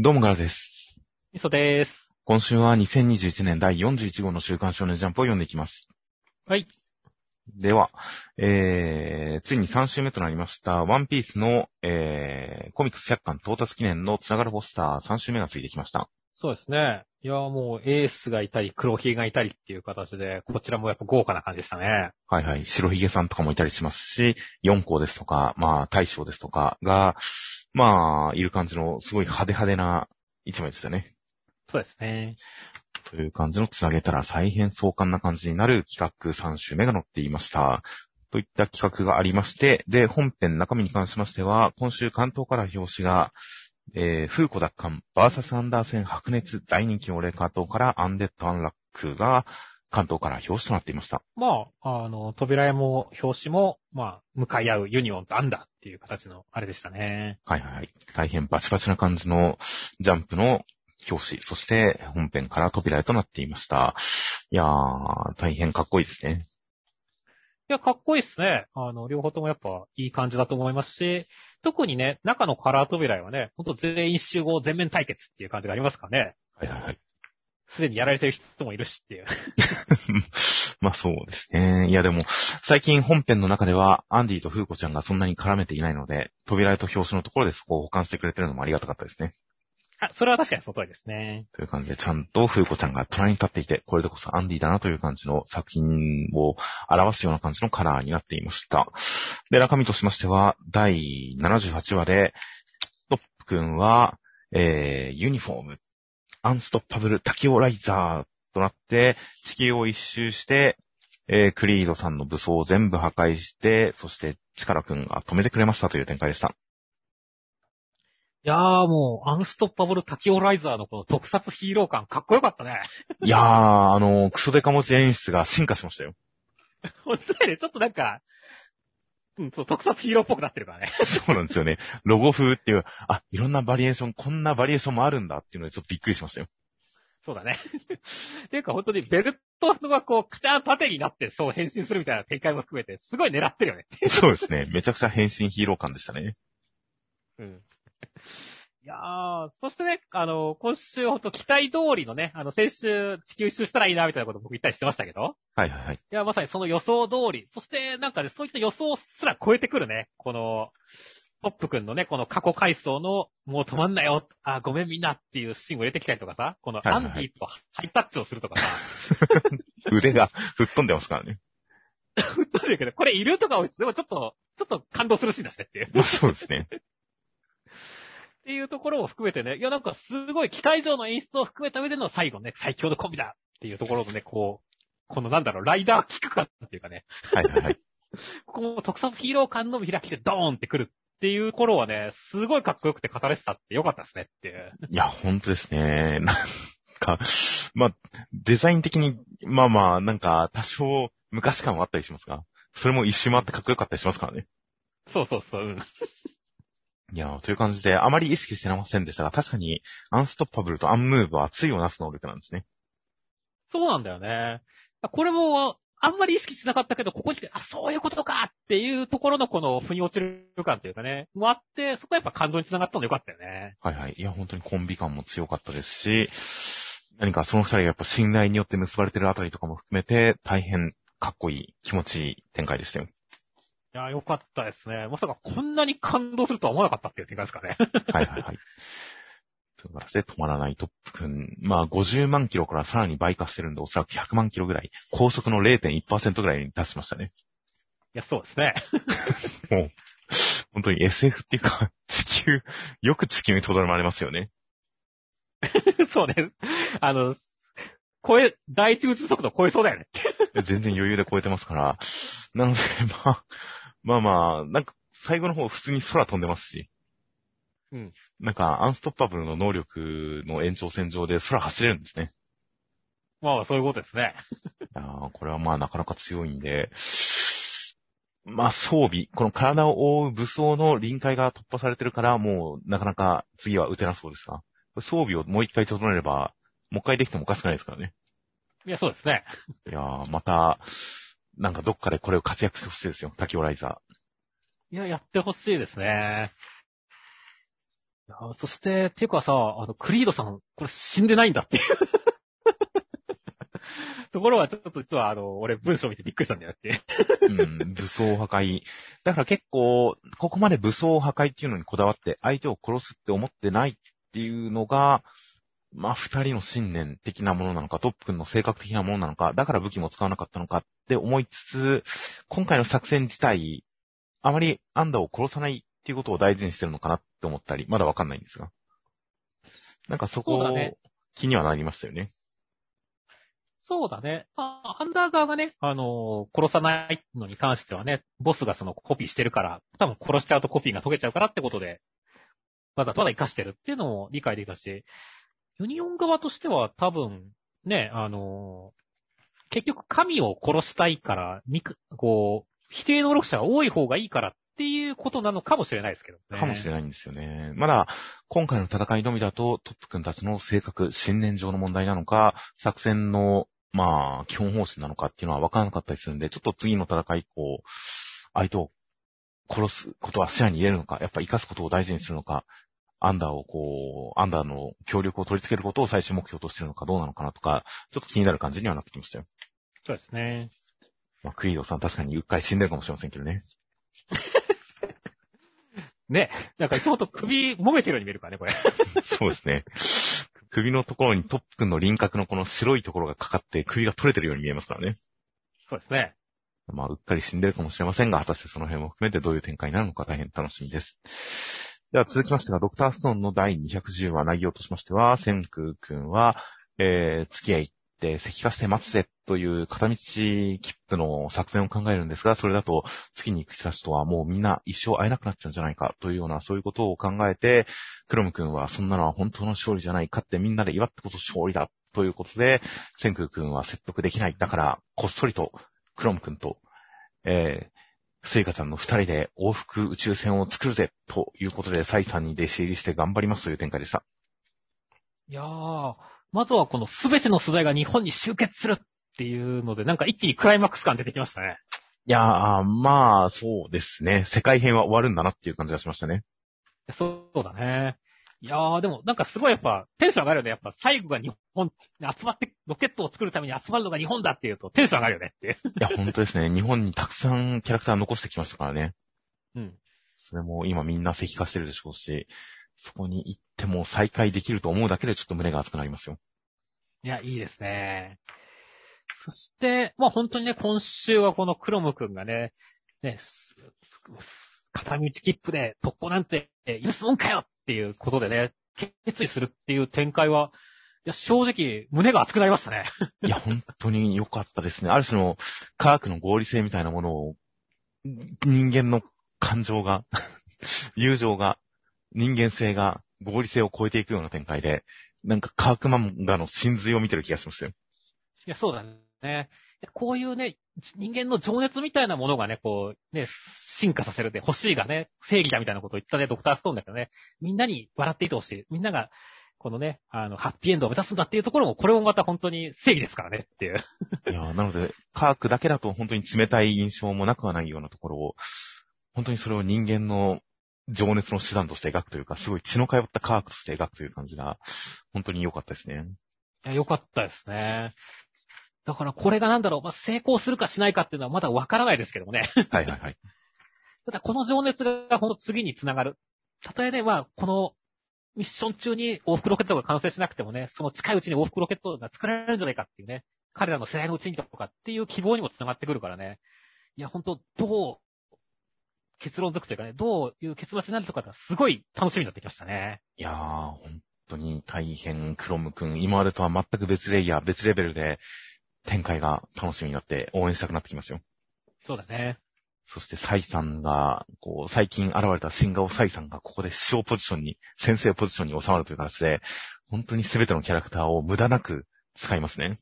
どうもガラです。みそです。今週は2021年第41号の週刊少年ジャンプを読んでいきます。はい。では、えー、ついに3週目となりました、ワンピースの、えー、コミックス100巻到達記念のつながるポスター3週目がついてきました。そうですね。いや、もうエースがいたり、黒ひげがいたりっていう形で、こちらもやっぱ豪華な感じでしたね。はいはい。白ひげさんとかもいたりしますし、四校ですとか、まあ、大将ですとかが、まあ、いる感じのすごい派手派手な一枚でしたね。そうですね。という感じのつなげたら再編壮観な感じになる企画3週目が載っていました。といった企画がありまして、で、本編中身に関しましては、今週巻頭から表紙が、えー、風子奪還、バーサスアンダー戦白熱、大人気オレカトからアンデッド・アンラックが巻頭から表紙となっていました。まあ、あの、扉絵も表紙も、まあ、向かい合うユニオンとアンダーっていう形のあれでしたね。はいはいはい。大変バチバチな感じのジャンプの表紙、そして本編から扉絵となっていました。いやー、大変かっこいいですね。いや、かっこいいですね。あの、両方ともやっぱいい感じだと思いますし、特にね、中のカラー扉絵はね、ほんと全員集合全面対決っていう感じがありますからね。はいはいはい。すでにやられてる人もいるしっていう。まあそうですね。いやでも、最近本編の中では、アンディとフーコちゃんがそんなに絡めていないので、扉絵と表紙のところでそこを保管してくれてるのもありがたかったですね。あ、それは確かにその通りですね。という感じで、ちゃんとフーコちゃんが隣に立っていて、これでこそアンディだなという感じの作品を表すような感じのカラーになっていました。で、中身としましては、第78話で、トップ君は、えー、ユニフォーム、アンストッパブルタキオライザーとなって、地球を一周して、えー、クリードさんの武装を全部破壊して、そして、チカラ君が止めてくれましたという展開でした。いやーもう、アンストッパブルタキオライザーのこの特撮ヒーロー感かっこよかったね。いやー、あの、クソデカ文字演出が進化しましたよ。本当にね、ちょっとなんか、うん、そう、特撮ヒーローっぽくなってるからね。そうなんですよね。ロゴ風っていう、あ、いろんなバリエーション、こんなバリエーションもあるんだっていうのでちょっとびっくりしましたよ。そうだね。っていうか本当にベルトがこう、カチャン縦になってそう変身するみたいな展開も含めて、すごい狙ってるよね。そうですね。めちゃくちゃ変身ヒーロー感でしたね。うん。いやー、そしてね、あの、今週ほんと期待通りのね、あの、先週地球一周したらいいな、みたいなこと僕言ったりしてましたけど、はいはいはい。いや、まさにその予想通り、そしてなんかね、そういった予想すら超えてくるね、この、ポップくんのね、この過去回想の、もう止まんなよ、あ、ごめんみんなっていうシーンを入れてきたりとかさ、このアンディとハイタッチをするとかさ、腕が吹っ飛んでますからね。ふっとるけど、これいるとかでもちょっと、ちょっと感動するシーンだしねっていう。まあそうですね。っていうところを含めてね、いやなんかすごい期待上の演出を含めた上での最後ね、最強のコンビだっていうところのね、こう、このなんだろう、ライダーキック感っていうかね、はいはいはい。ここも特撮ヒーロー感の見開きでドーンってくるっていう頃はね、すごいかっこよくて語れてたってよかったですねっていう。いや、本当ですね。なんか、まあ、デザイン的に、まあまあ、なんか、多少昔感はあったりしますが、それも一周回ってかっこよかったりしますからね。そうそうそう、うん。いや、という感じで、あまり意識してませんでしたが、確かに、アンストッパブルとアンムーブは対をなす能力なんですね。そうなんだよね。これも、あんまり意識しなかったけど、ここに来て、あ、そういうことかっていうところのこの、腑に落ちる感っていうかね、もあって、そこはやっぱ感動につながったのよかったよね。はいはい。いや、本当にコンビ感も強かったですし、何かその二人がやっぱ信頼によって結ばれてるあたりとかも含めて、大変かっこいい、気持ちいい展開でしたよ。いや、よかったですね。まさかこんなに感動するとは思わなかったっていう展開ですかね。はいはいはい。という形で止まらないトップくん。まあ、50万キロからさらに倍化してるんで、おそらく100万キロぐらい、高速の0.1%ぐらいに達しましたね。いや、そうですね。もう、本当に SF っていうか、地球、よく地球にとどまれますよね。そうね。あの、超え、第一宇宙速度超えそうだよね。全然余裕で超えてますから。なので、まあ、まあまあ、なんか、最後の方普通に空飛んでますし。うん。なんか、アンストッパブルの能力の延長線上で空走れるんですね。まあ、そういうことですね。いやーこれはまあなかなか強いんで、まあ装備、この体を覆う武装の臨界が突破されてるから、もうなかなか次は撃てなそうですが、装備をもう一回整えれば、もう一回できてもおかしくないですからね。いや、そうですね。いやーまた、なんかどっかでこれを活躍してほしいですよ、タキオライザいや、やってほしいですね。いやそして、っていうかさ、あの、クリードさん、これ死んでないんだっていう。ところはちょっと実はあの、俺文章見てびっくりしたんだよって。うん、武装破壊。だから結構、ここまで武装破壊っていうのにこだわって、相手を殺すって思ってないっていうのが、まあ、二人の信念的なものなのか、トップ君の性格的なものなのか、だから武器も使わなかったのかって思いつつ、今回の作戦自体、あまりアンダーを殺さないっていうことを大事にしてるのかなって思ったり、まだわかんないんですが。なんかそこね気にはなりましたよね。そうだね。まあ、アンダー側がね、あのー殺さないのに関してはね、ボスがそのコピーしてるから、多分殺しちゃうとコピーが解けちゃうからってことで、わざとわざ生かしてるっていうのも理解できたし、ユニオン側としては多分、ね、あの結局神を殺したいから、こう、否定能力者が多い方がいいからっていうことなのかもしれないですけどね。かもしれないんですよね。まだ、今回の戦いのみだと、トップ君たちの性格、信念上の問題なのか、作戦の、まあ、基本方針なのかっていうのは分からなかったりするんで、ちょっと次の戦い以降、相手を殺すことは視野に入れるのか、やっぱ生かすことを大事にするのか、アンダーをこう、アンダーの協力を取り付けることを最終目標としてるのかどうなのかなとか、ちょっと気になる感じにはなってきましたよ。そうですね。まあ、クリードさん確かにうっかり死んでるかもしれませんけどね。ね。なんかいつもと首揉めてるように見えるからね、これ。そうですね。首のところにトップ君の輪郭のこの白いところがかかって首が取れてるように見えますからね。そうですね。まあ、うっかり死んでるかもしれませんが、果たしてその辺も含めてどういう展開になるのか大変楽しみです。では続きましてが、ドクターストーンの第210話内容としましては、センク君は、えー、付き合いって石化して待つぜという片道切符の作戦を考えるんですが、それだと月に行く人たちとはもうみんな一生会えなくなっちゃうんじゃないかというような、そういうことを考えて、クロム君はそんなのは本当の勝利じゃない、勝ってみんなで祝ってこそ勝利だということで、千空君は説得できない。だから、こっそりと、クロム君と、えー、スイカちゃんの二人で往復宇宙船を作るぜということで、サイさんに弟子入りして頑張りますという展開でした。いやー、まずはこのすべての素材が日本に集結するっていうので、なんか一気にクライマックス感出てきましたね。いやー、まあ、そうですね。世界編は終わるんだなっていう感じがしましたね。そうだね。いやー、でもなんかすごいやっぱテンション上がるよね。やっぱ最後が日本に集まって、ロケットを作るために集まるのが日本だっていうとテンション上がるよねっていや、本当ですね。日本にたくさんキャラクター残してきましたからね。うん。それも今みんな石化してるでしょうし、そこに行っても再会できると思うだけでちょっと胸が熱くなりますよ。いや、いいですね。そして、まあ本当にね、今週はこのクロム君がね、ね、す片道切符で特攻なんて許すもんかよっていうことでね、決意するっていう展開は、いや、正直、胸が熱くなりましたね。いや、本当に良かったですね。ある種の科学の合理性みたいなものを、人間の感情が、友情が、人間性が合理性を超えていくような展開で、なんか科学漫画の真髄を見てる気がしましたよ。いや、そうだね。こういうね、人間の情熱みたいなものがね、こう、ね、進化させるで、欲しいがね、正義だみたいなことを言ったね、ドクターストーンだけどね、みんなに笑っていてほしい。みんなが、このね、あの、ハッピーエンドを目指すんだっていうところも、これもまた本当に正義ですからねっていう。いやーなので、科学だけだと本当に冷たい印象もなくはないようなところを、本当にそれを人間の情熱の手段として描くというか、すごい血の通った科学として描くという感じが、本当に良かったですね。いや、よかったですね。だからこれがなんだろう、まあ、成功するかしないかっていうのはまだわからないですけどもね。はいはいはい。ただこの情熱が本当次につながる。たとえね、まあ、このミッション中に往復ロケットが完成しなくてもね、その近いうちに往復ロケットが作られるんじゃないかっていうね、彼らの世代のうちにとかっていう希望にもつながってくるからね。いや、本当どう、結論づくというかね、どういう結末になるとかがすごい楽しみになってきましたね。いやー、本当に大変、クロム君、今までとは全く別レイヤー、別レベルで展開が楽しみになって応援したくなってきますよ。そうだね。そして、サイさんが、こう、最近現れた新顔サイさんが、ここで師匠ポジションに、先生ポジションに収まるという形で、本当に全てのキャラクターを無駄なく使いますね。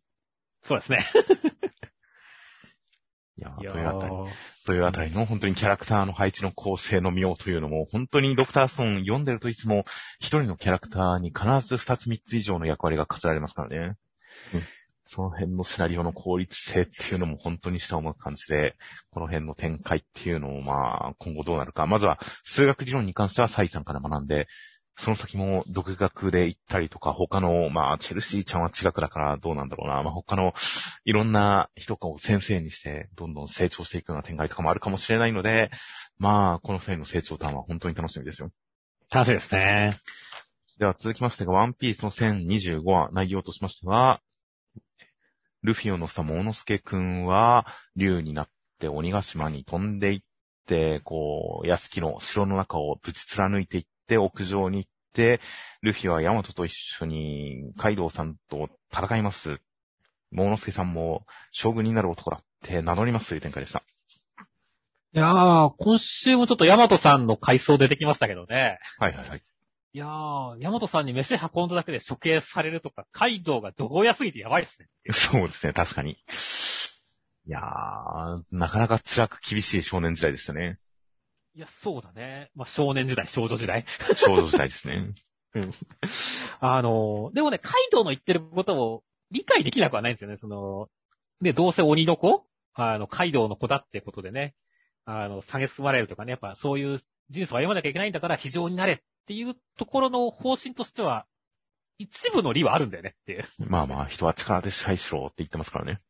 そうですね。いやというあたり、ーというあたりの本当にキャラクターの配置の構成の妙というのも、本当にドクターストーン読んでるといつも、一人のキャラクターに必ず二つ三つ以上の役割が課せられますからね。うんその辺のシナリオの効率性っていうのも本当に下を向く感じで、この辺の展開っていうのをまあ、今後どうなるか。まずは、数学理論に関してはサイさんから学んで、その先も独学で行ったりとか、他の、まあ、チェルシーちゃんは違くだからどうなんだろうな。まあ、他のいろんな人を先生にして、どんどん成長していくような展開とかもあるかもしれないので、まあ、この二人の成長ターンは本当に楽しみですよ。楽しみですね。では続きましてが、ワンピースの1025話、内容としましては、ルフィを乗せたモノスケくんは、竜になって鬼ヶ島に飛んでいって、こう、屋敷の城の中をぶち貫いていって、屋上に行って、ルフィはヤマトと一緒にカイドウさんと戦います。モノスケさんも将軍になる男だって名乗りますという展開でした。いやー、今週もちょっとヤマトさんの回想出てきましたけどね。はいはいはい。いやー、ヤマトさんに飯運んだだけで処刑されるとか、カイドウがどこやすぎてやばいっすね。そうですね、確かに。いやー、なかなか辛く厳しい少年時代でしたね。いや、そうだね。まあ、少年時代、少女時代。少女時代ですね。うん。あの、でもね、カイドウの言ってることを理解できなくはないんですよね。その、で、どうせ鬼の子？あの、カイドウの子だってことでね。あの、下げ進まれるとかね。やっぱそういう人生を歩まなきゃいけないんだから非常になれっていうところの方針としては、一部の理はあるんだよねっていう。まあまあ、人は力で支配しろって言ってますからね。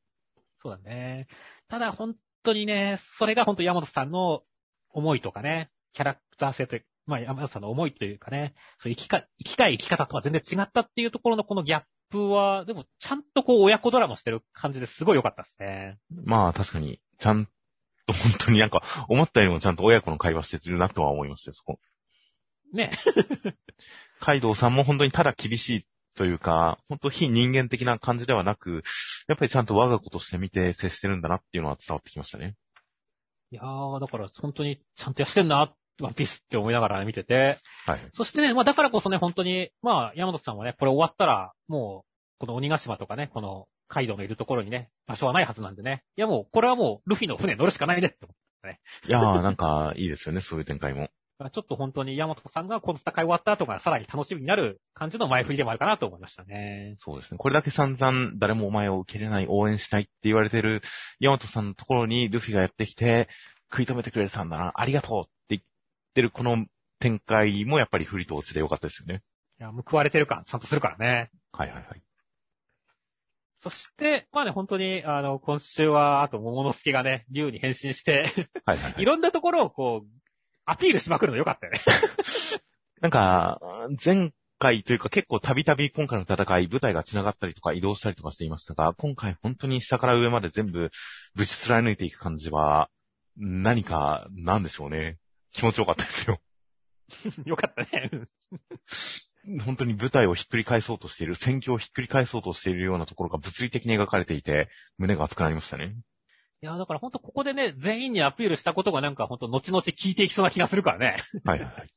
そうだね。ただ本当にね、それが本当山本さんの思いとかね、キャラクター性という、まあ山本さんの思いというかね、そう生きか、生きたい生き方とは全然違ったっていうところのこのギャップは、でもちゃんとこう親子ドラマしてる感じですごい良かったですね。まあ確かに、ちゃんと本当になんか思ったよりもちゃんと親子の会話してるなとは思いましたよ、そこ。ね。カイドウさんも本当にただ厳しいというか、本当非人間的な感じではなく、やっぱりちゃんと我が子として見て接してるんだなっていうのは伝わってきましたね。いやー、だから本当にちゃんとやしてんな、ワンピースって思いながら見てて。はい。そしてね、まあだからこそね、本当に、まあ山本さんはね、これ終わったら、もう、この鬼ヶ島とかね、このカイドウのいるところにね、場所はないはずなんでね。いやもう、これはもう、ルフィの船乗るしかないねって思ったね。いやー、なんか、いいですよね、そういう展開も。ちょっと本当に山本さんがこの戦い終わった後がさらに楽しみになる感じの前振りでもあるかなと思いましたね。そうですね。これだけ散々誰もお前を受け入れない、応援しないって言われてる山本さんのところにルフィがやってきて、食い止めてくれたんだな、ありがとうって言ってるこの展開もやっぱり振りと落ちでよかったですよね。いや、報われてる感ちゃんとするからね。はいはいはい。そして、まあね、本当に、あの、今週は、あと、桃之助がね、竜に変身してはいはい、はい、いろんなところをこう、アピールしまくるのよかったよね なんか、前回というか結構たびたび今回の戦い、舞台が繋がったりとか移動したりとかしていましたが、今回本当に下から上まで全部ぶち貫いていく感じは、何か、なんでしょうね。気持ちよかったですよ。よかったね。本当に舞台をひっくり返そうとしている、戦況をひっくり返そうとしているようなところが物理的に描かれていて、胸が熱くなりましたね。いや、だから本当ここでね、全員にアピールしたことがなんか本当後々聞いていきそうな気がするからね。はいはいはい。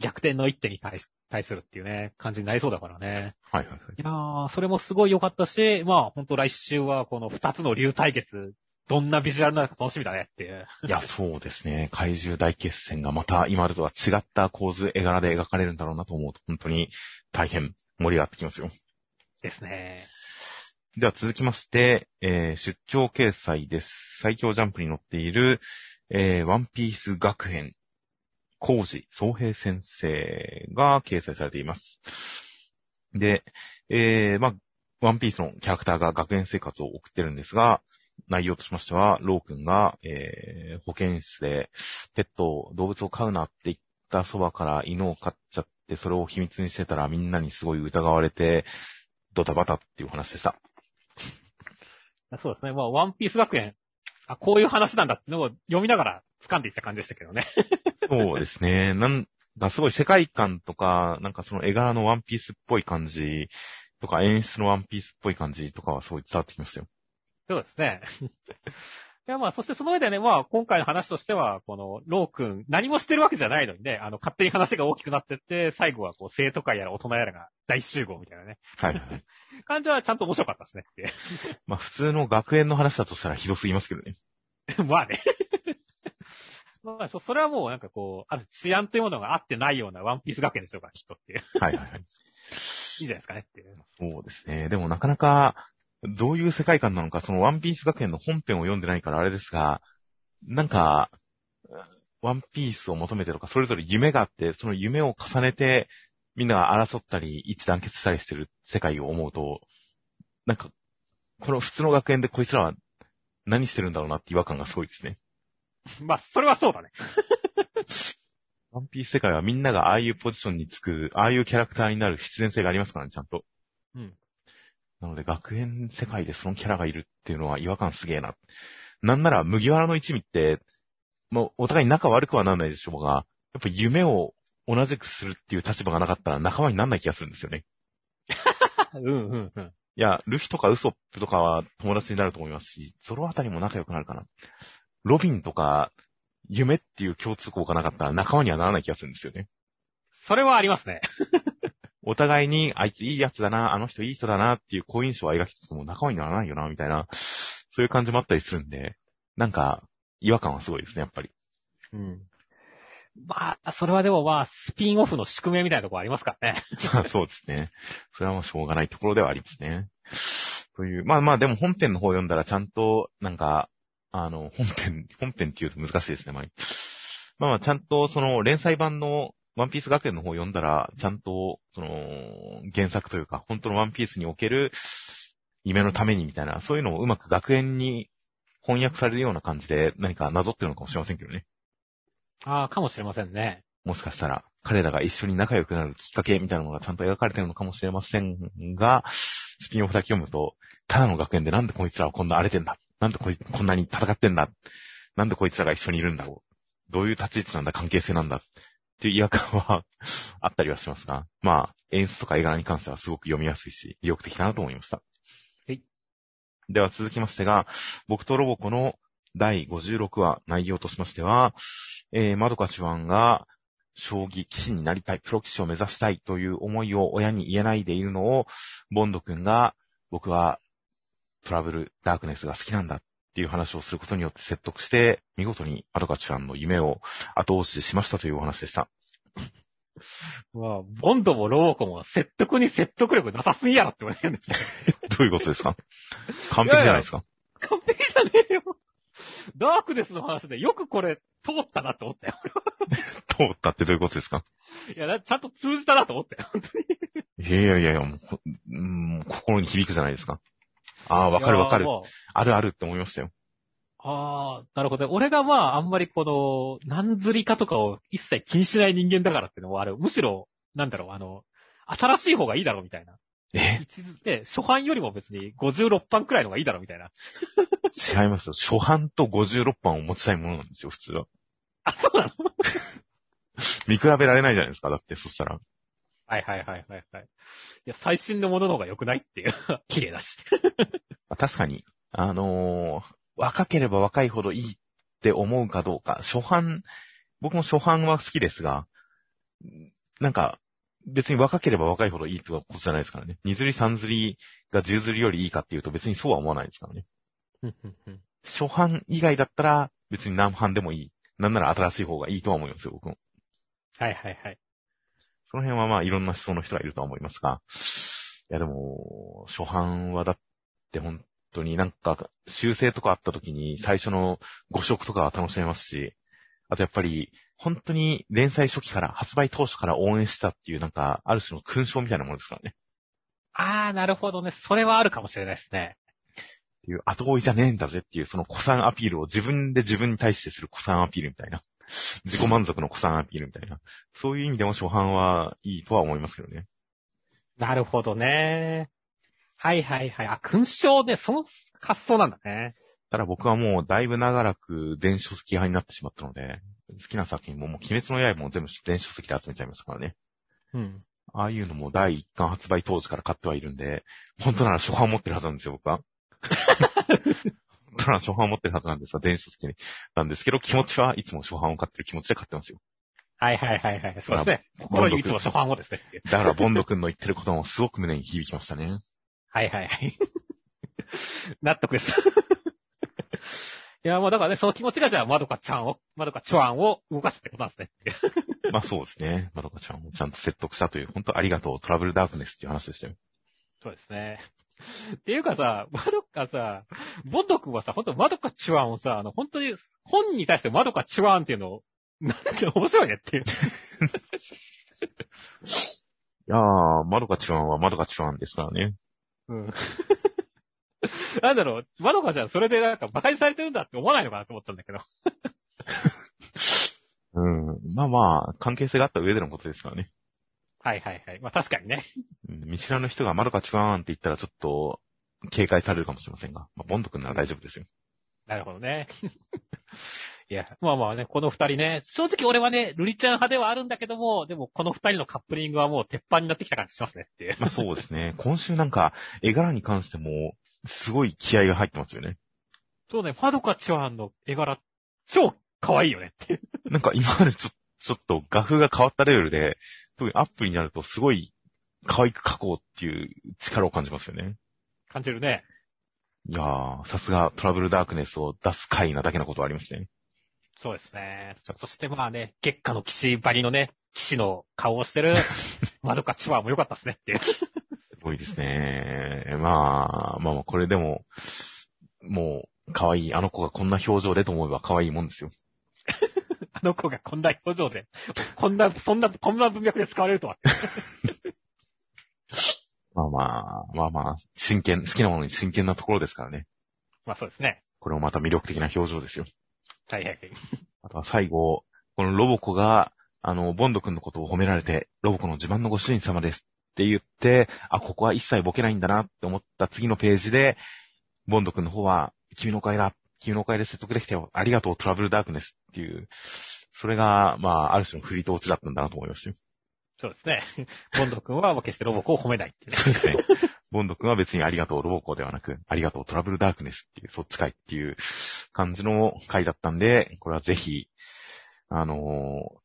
逆転の一手に対対するっていうね、感じになりそうだからね。はいはいはい。いやー、それもすごい良かったし、まあ本当来週はこの二つの竜対決、どんなビジュアルなのか楽しみだねっていう。いや、そうですね。怪獣大決戦がまた今までとは違った構図、絵柄で描かれるんだろうなと思うと、本当に大変盛り上がってきますよ。ですね。では続きまして、えー、出張掲載です。最強ジャンプに載っている、えー、ワンピース学園、工事総平先生が掲載されています。で、えー、まあ、ワンピースのキャラクターが学園生活を送ってるんですが、内容としましては、ロー君が、えー、保健室でペット、動物を飼うなって言ったそばから犬を飼っちゃって、それを秘密にしてたらみんなにすごい疑われて、ドタバタっていう話でした。そうですね。まあ、ワンピース学園、あ、こういう話なんだってのを読みながら掴んでいった感じでしたけどね。そうですね。なんだ、すごい世界観とか、なんかその絵柄のワンピースっぽい感じとか、演出のワンピースっぽい感じとかはすごい伝わってきましたよ。そうですね。いや、まあ、そしてその上でね、まあ、今回の話としては、この、ロー君、何もしてるわけじゃないのにね、あの、勝手に話が大きくなってって、最後はこう、生徒会やら大人やらが大集合みたいなね。はいはい。感じはちゃんと面白かったですねって。まあ、普通の学園の話だとしたらひどすぎますけどね。まあね。まあ、そ、それはもうなんかこう、ある治安というものがあってないようなワンピース学園でしょうか、きっとっていう。はいはいはい。いいじゃないですかねっていう。そうですね。でもなかなか、どういう世界観なのか、そのワンピース学園の本編を読んでないからあれですが、なんか、ワンピースを求めてとか、それぞれ夢があって、その夢を重ねてみんなが争ったり、一致団結したりしてる世界を思うと、なんか、この普通の学園でこいつらは何してるんだろうなって違和感がすごいですね。まあ、それはそうだね。ワンピース世界はみんながああいうポジションにつく、ああいうキャラクターになる必然性がありますからね、ちゃんと。うん。なので、学園世界でそのキャラがいるっていうのは違和感すげえな。なんなら、麦わらの一味って、もうお互い仲悪くはならないでしょうが、やっぱ夢を同じくするっていう立場がなかったら仲間にならない気がするんですよね。うんうんうん。いや、ルフィとかウソップとかは友達になると思いますし、ゾロあたりも仲良くなるかな。ロビンとか、夢っていう共通項がなかったら仲間にはならない気がするんですよね。それはありますね。お互いに、あいついいやつだな、あの人いい人だなっていう好印象を描きつつも仲間にならないよな、みたいな、そういう感じもあったりするんで、なんか、違和感はすごいですね、やっぱり。うん。まあ、それはでもまあ、スピンオフの宿命みたいなところありますからね。ま あそうですね。それはもうしょうがないところではありますね。という、まあまあでも本編の方読んだらちゃんと、なんか、あの、本編、本編っていうと難しいですね、まあ。まあまあちゃんとその連載版のワンピース学園の方を読んだら、ちゃんと、その、原作というか、本当のワンピースにおける夢のためにみたいな、そういうのをうまく学園に翻訳されるような感じで何かなぞってるのかもしれませんけどね。ああ、かもしれませんね。もしかしたら、彼らが一緒に仲良くなるきっかけみたいなのがちゃんと描かれてるのかもしれませんが、スピンオフだけ読むと、ただの学園でなんでこいつらはこんな荒れてんだなんでこいこんなに戦ってんだなんでこいつらが一緒にいるんだろうどういう立ち位置なんだ関係性なんだっていう違和感はあったりはしますが、まあ、演出とか絵柄に関してはすごく読みやすいし、意欲的だなと思いました。はい。では続きましてが、僕とロボコの第56話内容としましては、えー、まどかちわんが、将棋棋士になりたい、プロ棋士を目指したいという思いを親に言えないでいるのを、ボンド君が、僕はトラブル、ダークネスが好きなんだっていう話をすることによって説得して、見事にまどかちゃんの夢を後押ししましたというお話でした。まあ、ボンドもローコも説得に説得力なさすぎやろって言われるんですよ。どういうことですか？完璧じゃないですか？完璧じゃねえよ。ダークネスの話でよくこれ通ったなって思ったよ。通ったってどういうことですか？いや、ちゃんと通じたなと思ったよ。本当に。いやいやいやもうこ、うん心に響くじゃないですか。ああ、わかるわかるあるあるって思いましたよ。ああ、なるほどね。俺がまあ、あんまりこの、何釣りかとかを一切気にしない人間だからってのもある。むしろ、なんだろう、あの、新しい方がいいだろうみたいな。え？で、初版よりも別に56版くらいの方がいいだろうみたいな。違いますよ。初版と56版を持ちたいものなんですよ、普通は。あ、そうなの？見比べられないじゃないですか、だって、そしたら。はいはいはいはいはい。いや、最新のものの方が良くないっていう。綺麗だし。確かに、あのー若ければ若いほどいいって思うかどうか、初版、僕も初版は好きですが、なんか、別に若ければ若いほどいいってことじゃないですからね。二釣り三釣りが十釣りよりいいかっていうと別にそうは思わないですからね。初版以外だったら別に何版でもいい。なんなら新しい方がいいとは思いますよ、僕も。はいはいはい。その辺はまあいろんな思想の人がいるとは思いますが。いやでも、初版はだって本当になんか修正とかあった時に最初の誤色とかは楽しめますし、あとやっぱり本当に連載初期から発売当初から応援したっていうなんかある種の勲章みたいなものですからね。あー、なるほどね。それはあるかもしれないですね。っていう後追いじゃねえんだぜっていうその古参アピールを自分で自分に対してする古参アピールみたいな。自己満足の古参アピールみたいな。そういう意味でも初版はいいとは思いますけどね。なるほどね。はいはいはい。あ、勲章で、その発想なんだね。ただ僕はもうだいぶ長らく電子書籍派になってしまったので、好きな作品ももう鬼滅の刃も全部電子書籍で集めちゃいましたからね。うん。ああいうのも第一巻発売当時から買ってはいるんで、本当なら初版を持ってるはずなんですよ、僕は。本当なら初版を持ってるはずなんですが、電子書籍なんですけど、気持ちはいつも初版を買ってる気持ちで買ってますよ。はいはいはいはい。そうですね。心にいつも初版をですね。だから、ボンド君の言ってることもすごく胸に響きましたね。はいはいはい。納得です。いや、もうだからね、その気持ちがじゃあ、まどかちゃんを、まどかちょあんを動かすってことなんですね。まあそうですね。まどかちゃんをちゃんと説得したという、本当ありがとう、トラブルダークネスっていう話でしたよ。そうですね。っていうかさ、まどかさ、ボンド君はさ、本当まどかちゅわんをさ、あの、本当に、本に対してまどかちゅわんっていうのを、なんで面白いねっていう。やー、まどかちゃんはまどかちゃんですからね。うん。なんだろう、まどかちゃんそれでなんか馬鹿にされてるんだって思わないのかなと思ったんだけど。うん。まあまあ、関係性があった上でのことですからね。はいはいはい。まあ確かにね。うん見知らぬ人がまどかちゃんって言ったらちょっと、警戒されるかもしれませんが。まあ、ボンド君なら大丈夫ですよ。なるほどね。いや、まあまあね、この二人ね、正直俺はね、ルリちゃん派ではあるんだけども、でもこの二人のカップリングはもう鉄板になってきた感じしますねっていう。まあそうですね。今週なんか、絵柄に関しても、すごい気合が入ってますよね。そうね、ファドカチワンの絵柄、超可愛いよねっていう。なんか今までちょちょっと画風が変わったレベルで、特にアップになるとすごい可愛く描こうっていう力を感じますよね。感じるね。いやー、さすがトラブルダークネスを出す回なだけのことはありますね。そうですね。そしてまあね、月下の騎士ばりのね、騎士の顔をしてる、マドカチワンも良かったですねっていう。すごいですね。まあ、まあまあ、これでも、もう、可愛い、あの子がこんな表情でと思えば可愛いもんですよ。あの子がこんな表情で、こんな、そんな、こんな文脈で使われるとは。まあまあ、まあまあ、真剣、好きなものに真剣なところですからね。まあそうですね。これもまた魅力的な表情ですよ。はいはいはい。あとは最後、このロボコが、あの、ボンド君のことを褒められて、ロボコの自慢のご主人様ですって言って、あ、ここは一切ボケないんだなって思った次のページで、ボンド君の方は、君のおかげだ。君のおかげで説得できたよ。ありがとう、トラブルダークネスっていう、それが、まあ、ある種の振りと落ちだったんだなと思いましたよ。そうですね。ボンド君は決してロボコを褒めないっていうね。そうですね。ボンド君は別にありがとうロボコではなく、ありがとうトラブルダークネスっていう、そっちかいっていう感じの回だったんで、これはぜひ、あのー、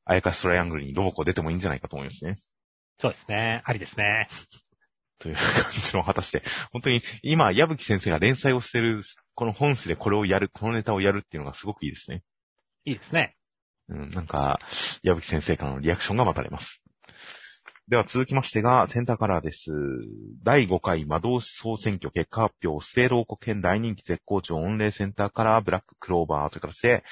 あやかしトライアングルにロボコ出てもいいんじゃないかと思いますね。そうですね。ありですね。という感じの果たして、本当に今、矢吹先生が連載をしてる、この本誌でこれをやる、このネタをやるっていうのがすごくいいですね。いいですね。うん、なんか、矢吹先生からのリアクションが待たれます。では続きましてが、センターカラーです。第5回魔導士総選挙結果発表、スペード王国編大人気絶好調、御礼センターカラー、ブラッククローバーという形で、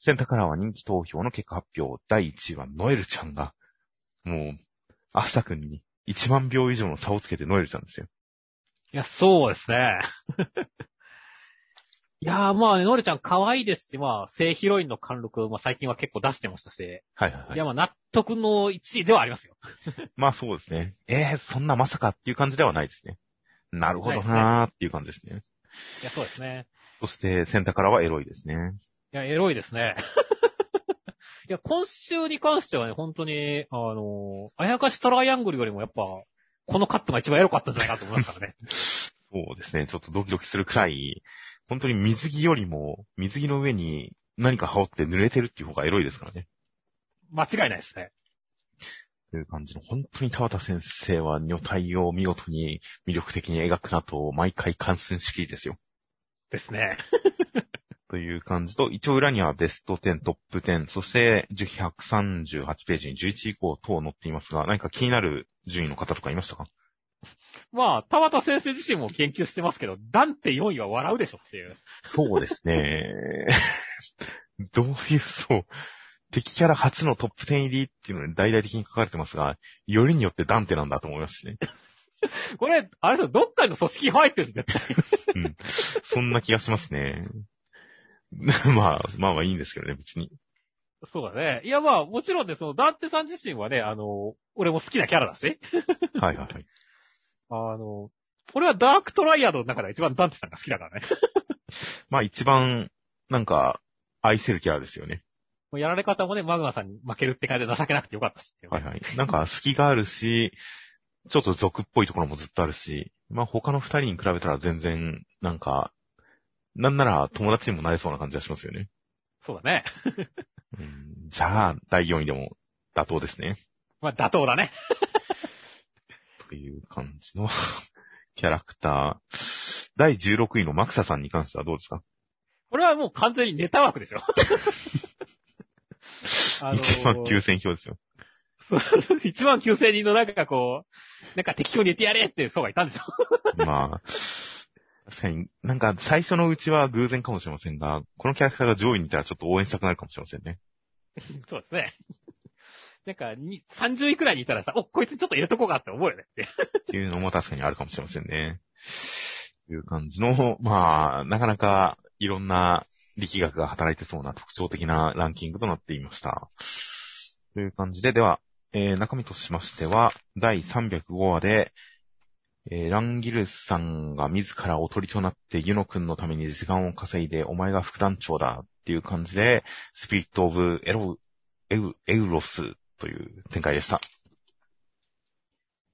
センターカラーは人気投票の結果発表、第1位はノエルちゃんが、もう、アスタ君に1万秒以上の差をつけてノエルちゃんですよ。いや、そうですね。いやーまあね、ノレちゃん可愛いですし、まあ、正ヒロインの貫禄、まあ最近は結構出してましたし、はいはいはいいやまあ納得の1位ではありますよ。まあそうですね。えー、そんなまさかっていう感じではないですね。なるほどなーっていう感じですね。いや、そうですね。そして、センターカラーはエロいですね。いや、エロいですね。いや、今週に関してはね、本当に、あの、あやかしトライアングルよりもやっぱ、このカットが一番エロかったんじゃないかと思いますからね。そうですね。ちょっとドキドキするくらい、本当に水着よりも、水着の上に何か羽織って濡れてるっていう方がエロいですからね。間違いないですね。という感じの、本当に田畑先生は女体を見事に魅力的に描くなと、毎回感心しきりですよ。ですね。という感じと、一応裏にはベスト10、トップ10、そして138ページに11以降等載っていますが、何か気になる順位の方とかいましたか？まあ、田畑先生自身も研究してますけど、ダンテ4位は笑うでしょっていう。そうですね。どういう、そう。敵キャラ初のトップ10入りっていうのに大々的に書かれてますが、よりによってダンテなんだと思いますしね。これ、あれですよ、どっかの組織に入ってるんですよ、絶対。うん。そんな気がしますね。まあ、まあまあいいんですけどね、別に。そうだね。いや、まあ、もちろんね、その、ダンテさん自身はね、あの、俺も好きなキャラだし、はいはいはい。あの、俺はダークトライアドの中で一番ダンテさんが好きだからね。まあ一番、なんか、愛せるキャラですよね。もうやられ方もね、マグマさんに負けるって感じで情けなくてよかったしねはいはい。なんか隙があるし、ちょっと俗っぽいところもずっとあるし、まあ他の二人に比べたら全然、なんか、なんなら友達にもなれそうな感じがしますよね。そうだね。うん、じゃあ、第4位でも妥当ですね。まあ、妥当だね。という感じの キャラクター。第16位のマクサさんに関してはどうですか？これはもう完全にネタ枠でしょ。あのー1万9000票ですよ。そう1万9000人の中がこう、なんか適当に言ってやれっていう層がいたんでしょ。まあ、確かに、なんか最初のうちは偶然かもしれませんが、このキャラクターが上位にいたらちょっと応援したくなるかもしれませんね。そうですね。なんか、に30位くらいにいたらさ、お、こいつちょっと入れとこうかって思うよねって。っていうのも確かにあるかもしれませんね。という感じの、まあ、なかなかいろんな力学が働いてそうな特徴的なランキングとなっていました。という感じで、では、えー中身としましては、第305話で、えーランギルスさんが自らおとりとなってユノ君のために時間を稼いで、お前が副団長だっていう感じで、スピリット・オブ・エロ、エウ、エウロスという展開でした。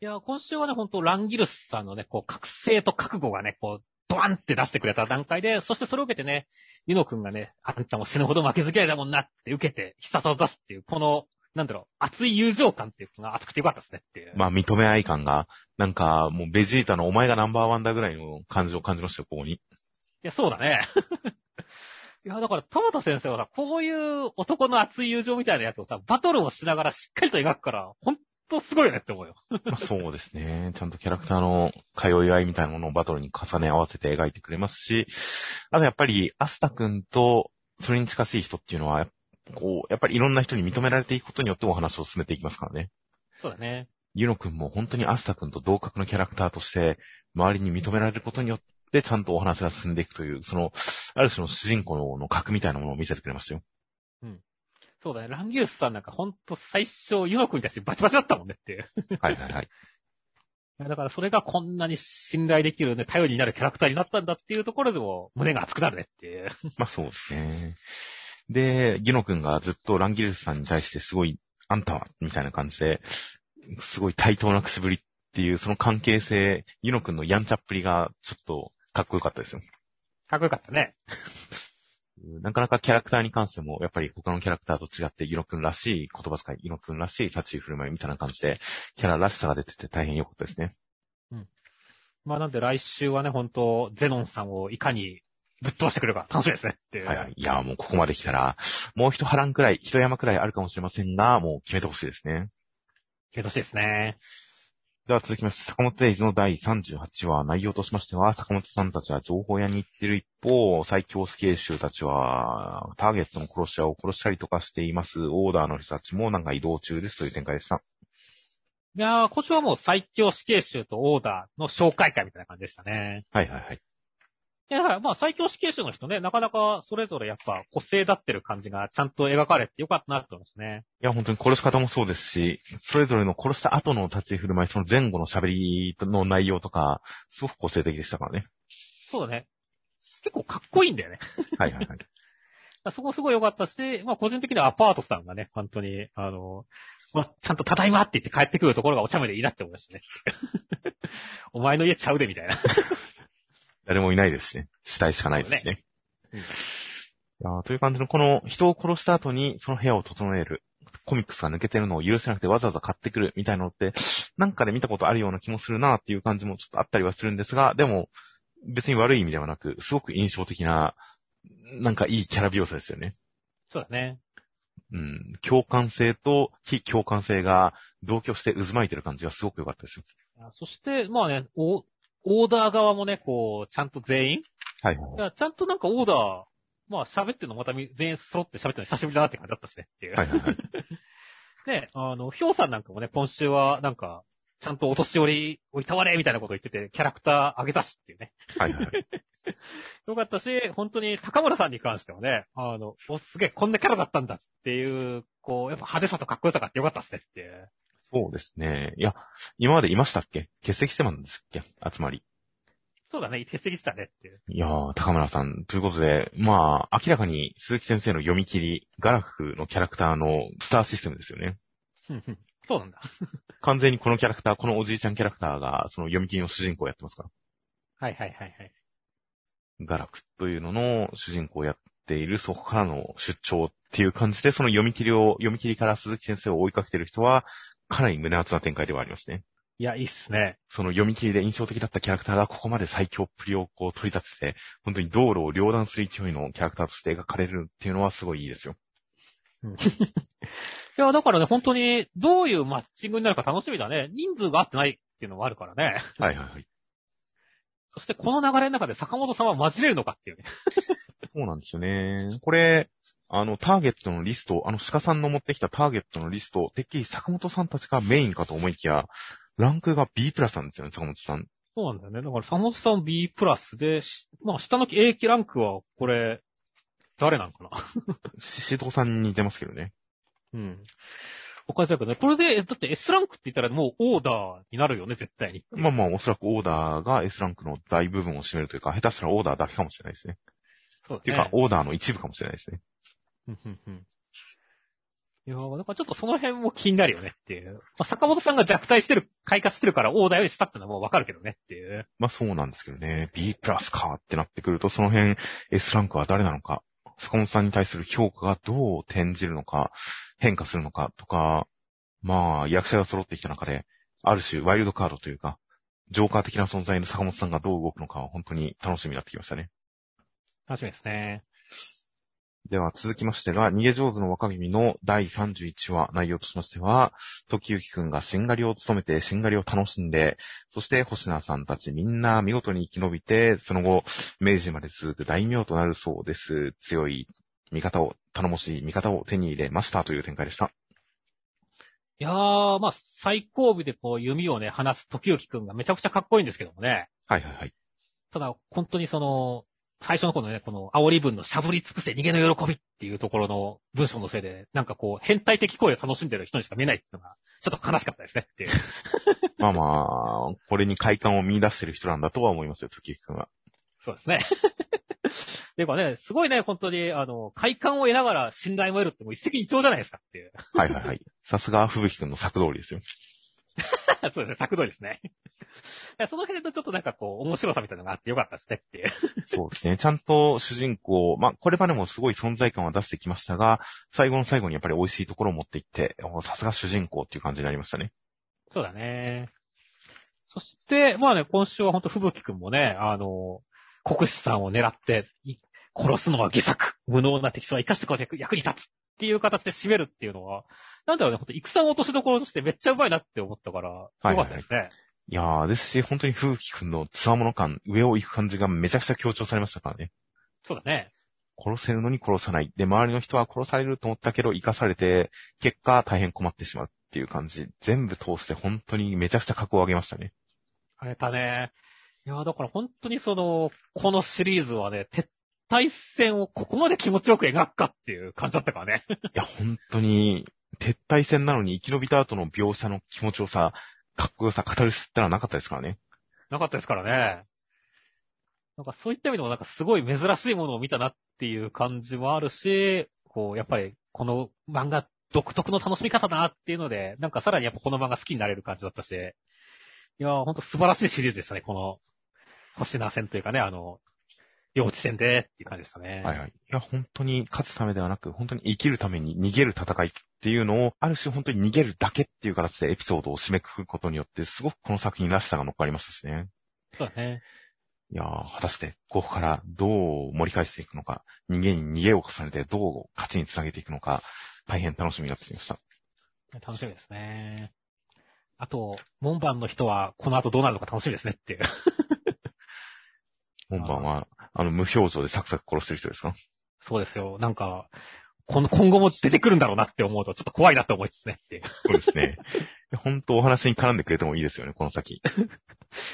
いや、今週はね、本当ランギルスさんのね、こう、覚醒と覚悟がね、こう、ドワンって出してくれた段階で、そしてそれを受けてね、ユノ君がね、あんたも死ぬほど負けず嫌いだもんなって受けて、必殺を出すっていう、この、なんだろう、熱い友情感っていうのが熱くてよかったですねっていう。まあ、認め合い感が、なんか、もうベジータのお前がナンバーワンだぐらいの感じを感じましたよ、ここに。いや、そうだね。いや、だから、田畑先生はさ、こういう男の熱い友情みたいなやつをさ、バトルをしながらしっかりと描くから、ほんとすごいよねって思うよ。まあ、そうですね。ちゃんとキャラクターの通い合いみたいなものをバトルに重ね合わせて描いてくれますし、あとやっぱり、アスタ君と、それに近しい人っていうのは、こう、やっぱりいろんな人に認められていくことによってお話を進めていきますからね。そうだね。ユノ君も本当にアスタ君と同格のキャラクターとして、周りに認められることによって、ちゃんとお話が進んでいくという、その、ある種の主人公の格みたいなものを見せてくれましたよ。そうだね。ランギルスさんなんかほんと最初、ユノ君に対してバチバチだったもんねって。はいはいはい。だからそれがこんなに信頼できるね、頼りになるキャラクターになったんだっていうところでも胸が熱くなるねっていう。まあそうですね。で、ギノ君がずっとランギルスさんに対してすごい、あんたは、みたいな感じで、すごい対等なくすぶりっていう、その関係性、ギノ君のやんちゃっぷりがちょっとかっこよかったですよ。かっこよかったね。なかなかキャラクターに関しても、やっぱり他のキャラクターと違って、ギノ君らしい言葉遣い、ギノ君らしい立ち居振る舞いみたいな感じで、キャラらしさが出てて大変良かったですね。まあなんで来週はね、ほんと、ゼノンさんをいかにぶっ飛ばしてくれるか楽しみですねっていう。はいはい。いや、もうここまで来たら、もう一波乱くらい、一山くらいあるかもしれませんが、もう決めてほしいですね。けどしいですね。では続きまして、坂本デイズの第38話、内容としましては、坂本さんたちは情報屋に行っている一方、最強死刑囚たちは、ターゲットの殺し屋を殺したりとかしています。オーダーの人たちもなんか移動中ですという展開でした。いやー、今週はもう最強死刑囚とオーダーの紹介会みたいな感じでしたね。はいはいはい。いや、だからまあ最強死刑囚の人ね、なかなかそれぞれやっぱ個性立ってる感じがちゃんと描かれてよかったなと思いますね。いや、本当に殺し方もそうですし、それぞれの殺した後の立ち居振る舞い、その前後の喋りの内容とか、すごく個性的でしたからね。そうだね。結構かっこいいんだよね。はいはいはい。そこすごい良かったし、まあ個人的にはアパートさんがね、本当に、あの、まあ、ちゃんとただいまって言って帰ってくるところがお茶目でいいなって思いましたね。お前の家ちゃうでみたいな。誰もいないですしね。死体しかないですしね。うんという感じの、この人を殺した後にその部屋を整える。コミックスが抜けてるのを許せなくてわざわざ買ってくるみたいなのって、なんかで見たことあるような気もするなっていう感じもちょっとあったりはするんですが、でも、別に悪い意味ではなく、すごく印象的な、なんかいいキャラ描写ですよね。そうだね。うん。共感性と非共感性が同居して渦巻いてる感じがすごく良かったですよ。そして、まあね、オオーダー側もね、こう、ちゃんと全員？はい。いや、ちゃんとなんかオーダー、まあ喋ってるのまたみ全員揃って喋ってるの久しぶりだなって感じだったしねっていう。はいはいはい。ね、あの、ヒョウさんなんかもね、今週はなんか、ちゃんとお年寄り、おいたわれみたいなこと言ってて、キャラクター上げたしっていうね。はいはいはい。よかったし、本当に高村さんに関してはね、あの、お、すげえ、こんなキャラだったんだっていう、こう、やっぱ派手さとかっこよさがあってよかったっすねっていう。そうですね。いや、今までいましたっけ？欠席してたんですっけ？集まり。そうだね、欠席したねっていう。いやー、高村さん、ということで、まあ、明らかに鈴木先生の読み切り、ガラフのキャラクターのスターシステムですよね。そうなんだ。完全にこのキャラクター、このおじいちゃんキャラクターが、その読み切りの主人公をやってますから。はいはいはいはい。ガラクというのの主人公をやっている、そこからの出張っていう感じで、その読み切りを、読み切りから鈴木先生を追いかけてる人は、かなり胸熱な展開ではありますね。いや、いいっすね。その読み切りで印象的だったキャラクターがここまで最強っぷりをこう取り立てて、本当に道路を両断する勢いのキャラクターとして描かれるっていうのはすごいいいですよ。うん いや、だからね、本当に、どういうマッチングになるか楽しみだね。人数が合ってないっていうのがあるからね。はいはいはい。そしてこの流れの中で坂本さんは混じれるのかっていうね。そうなんですよね。これ、あの、ターゲットのリスト、あの、鹿さんの持ってきたターゲットのリスト、てっきり坂本さんたちがメインかと思いきや、ランクが B プラスなんですよね、坂本さん。そうなんだよね。だから坂本さん B プラスで、まあ、下の A 期ランクは、これ、誰なんかな？シシさんに似てますけどね。うん。おかしいけどね。これで、だって S ランクって言ったらもうオーダーになるよね、絶対に。まあまあ、おそらくオーダーが S ランクの大部分を占めるというか、下手したらオーダーだけかもしれないですね。そうですね。っていうか、オーダーの一部かもしれないですね。うんうんうん。いやー、だからちょっとその辺も気になるよねっていう。まあ、坂本さんが弱体してる、開花してるからオーダーよりしたってのはもうわかるけどねっていう。まあそうなんですけどね。B プラスかってなってくると、その辺 S ランクは誰なのか、坂本さんに対する評価がどう転じるのか、変化するのかとか、まあ、役者が揃ってきた中で、ある種ワイルドカードというか、ジョーカー的な存在の坂本さんがどう動くのかは本当に楽しみになってきましたね。楽しみですね。では続きましてが、逃げ上手の若君の第31話内容としましては、時行くんがしんがりを務めてしんがりを楽しんで、そして星名さんたちみんな見事に生き延びて、その後、明治まで続く大名となるそうです。強い味方を、頼もしい味方を手に入れましたという展開でした。いやー、まあ、最後尾でこう弓をね、離す時行くんがめちゃくちゃかっこいいんですけどもね。はいはいはい。ただ、本当にその、最初のこのね、この煽り文のしゃぶり尽くせ逃げの喜びっていうところの文章のせいで、なんかこう、変態的声を楽しんでる人にしか見えないっていうのが、ちょっと悲しかったですねっていう。まあまあ、これに快感を見出してる人なんだとは思いますよ、時くんは。そうですね。でもね、すごいね、本当に、あの、快感を得ながら信頼も得るってもう一石二鳥じゃないですかっていう。はいはいはい。さすが、ふぶきくんの作通りですよ。そうですね、作通りですね。その辺のちょっとなんかこう、面白さみたいなのがあってよかったですねっていう。そうですね。ちゃんと主人公、まあ、これまでもすごい存在感は出してきましたが、最後の最後にやっぱり美味しいところを持っていって、さすが主人公っていう感じになりましたね。そうだね。そして、まあね、今週は本当吹雪くんもね、あの、国士さんを狙って、殺すのは下作、無能な敵将は生かしてこう役に立つっていう形で締めるっていうのは、なんだろうね、ほんと、戦を落としどころとしてめっちゃうまいなって思ったから、よかったですね。はいはいいやー、ですし、本当に風紀くんの強者感、上を行く感じがめちゃくちゃ強調されましたからね。そうだね。殺せるのに殺さない。で、周りの人は殺されると思ったけど、生かされて、結果大変困ってしまうっていう感じ。全部通して本当にめちゃくちゃ格を上げましたね。あれたね。いやだから本当にその、このシリーズはね、撤退戦をここまで気持ちよく描くかっていう感じだったからね。いや、本当に、撤退戦なのに生き延びた後の描写の気持ちよさ、かっこよさ、語るすってのはなかったですからね。なかったですからね。なんかそういった意味でもなんかすごい珍しいものを見たなっていう感じもあるし、こう、やっぱりこの漫画独特の楽しみ方だなっていうので、なんかさらにやっぱこの漫画好きになれる感じだったし、いやほんと素晴らしいシリーズでしたね、この、星名戦というかね、あの、幼稚戦でっていう感じでしたね。はいはい。いや、本当に勝つためではなく、本当に生きるために逃げる戦いっていうのを、ある種本当に逃げるだけっていう形でエピソードを締めくくることによって、すごくこの作品らしさが乗っかりましたしね。そうだね。いやー、果たして、ここからどう盛り返していくのか、逃げに逃げを重ねてどう勝ちにつなげていくのか、大変楽しみになってきました。楽しみですね。あと、門番の人はこの後どうなるのか楽しみですねっていう。門番は、あの、無表情でサクサク殺してる人ですか？そうですよ。なんか、この今後も出てくるんだろうなって思うと、ちょっと怖いなって思いつつねってそうですね。本当お話に絡んでくれてもいいですよね、この先。い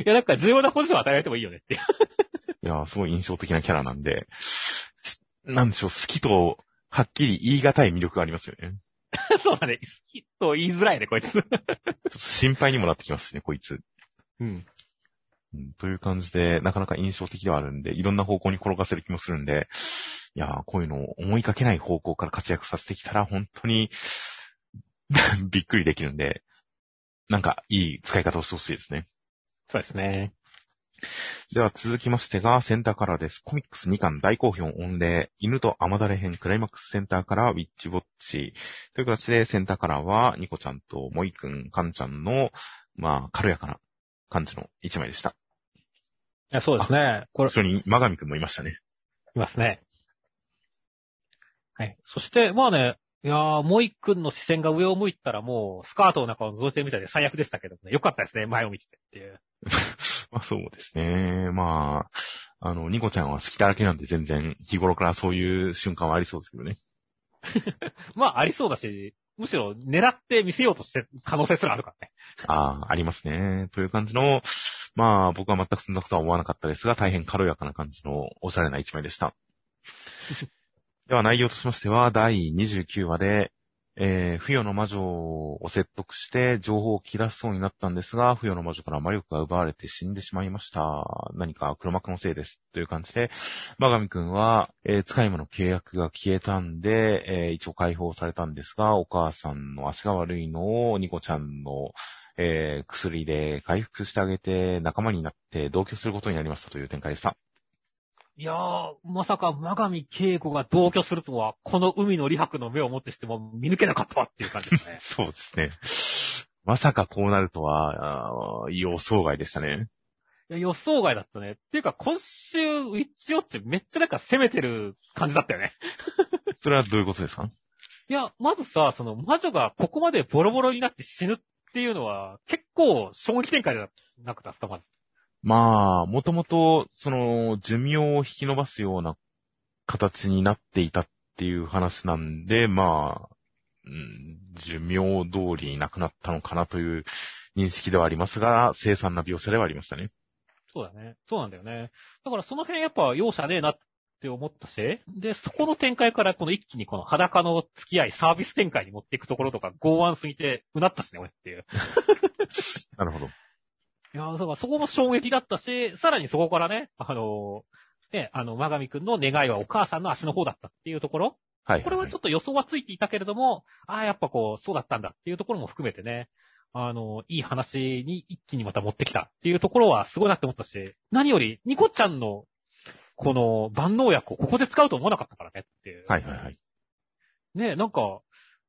や、なんか重要なポジション与えられてもいいよねっていや、すごい印象的なキャラなんで、なんでしょう、好きと、はっきり言い難い魅力がありますよね。そうだね。好きと言いづらいね、こいつ。ちょっと心配にもなってきますしね、こいつ。うん。うん、という感じで、なかなか印象的ではあるんで、いろんな方向に転がせる気もするんで、いやー、こういうのを思いかけない方向から活躍させてきたら、本当に びっくりできるんで、なんか、いい使い方をしてほしいですね。そうですね。では続きましてが、センターカラーです。コミックス2巻大好評御礼。犬と甘だれ編クライマックスセンターカラーウィッチウォッチ。という形で、センターカラーは、ニコちゃんとモイくん、カンちゃんの、まあ、軽やかな感じの1枚でした。や、そうですね。これ。それに、マガミくんもいましたね。いますね。はい。そして、まあね、いやー、モイ君の視線が上を向いたらもう、スカートの中を覗いてるみたいで最悪でしたけどね。よかったですね、前を見ててっていう。まあそうですね。まあ、あの、ニコちゃんは好きだらけなんで全然日頃からそういう瞬間はありそうですけどね。まあ、ありそうだし、むしろ狙って見せようとして可能性すらあるからね。ああ、ありますね。という感じの、まあ僕は全くそんなことは思わなかったですが、大変軽やかな感じのおしゃれな一枚でした。では内容としましては、第29話で、えー、不与の魔女を説得して情報を切らすそうになったんですが、不与の魔女から魔力が奪われて死んでしまいました。何か黒幕のせいです。という感じで、マガミくんは、えー使い魔の契約が消えたんで、えー一応解放されたんですが、お母さんの足が悪いのをニコちゃんの、えー薬で回復してあげて仲間になって同居することになりましたという展開でした。いやー、まさか、マガミ恵子が同居するとは、この海の利白の目をもってしても見抜けなかったわっていう感じですね。そうですね。まさかこうなるとは、予想外でしたね。いや、予想外だったね。っていうか、今週、ウィッチウォッチめっちゃなんか攻めてる感じだったよね。それはどういうことですか？いや、まずさ、その魔女がここまでボロボロになって死ぬっていうのは、結構衝撃展開じゃなくてた、まず。まあ、もともと、その、寿命を引き延ばすような形になっていたっていう話なんで、まあ、うん、寿命通りに亡くなったのかなという認識ではありますが、凄惨な描写ではありましたね。そうだね。そうなんだよね。だからその辺やっぱ容赦ねえなって思ったし、で、そこの展開からこの一気にこの裸の付き合い、サービス展開に持っていくところとか、剛腕すぎて、うなったしね、俺っていう。なるほど。いやーだからそこも衝撃だったし、さらにそこからね、あのーね、あの、マガミくんの願いはお母さんの足の方だったっていうところ、はい。これはちょっと予想はついていたけれども、ああ、やっぱこう、そうだったんだっていうところも含めてね、あの、いい話に一気にまた持ってきたっていうところはすごいなって思ったし、何より、ニコちゃんの、この万能薬をここで使うと思わなかったからねっていう。はいはいはい。ねなんか、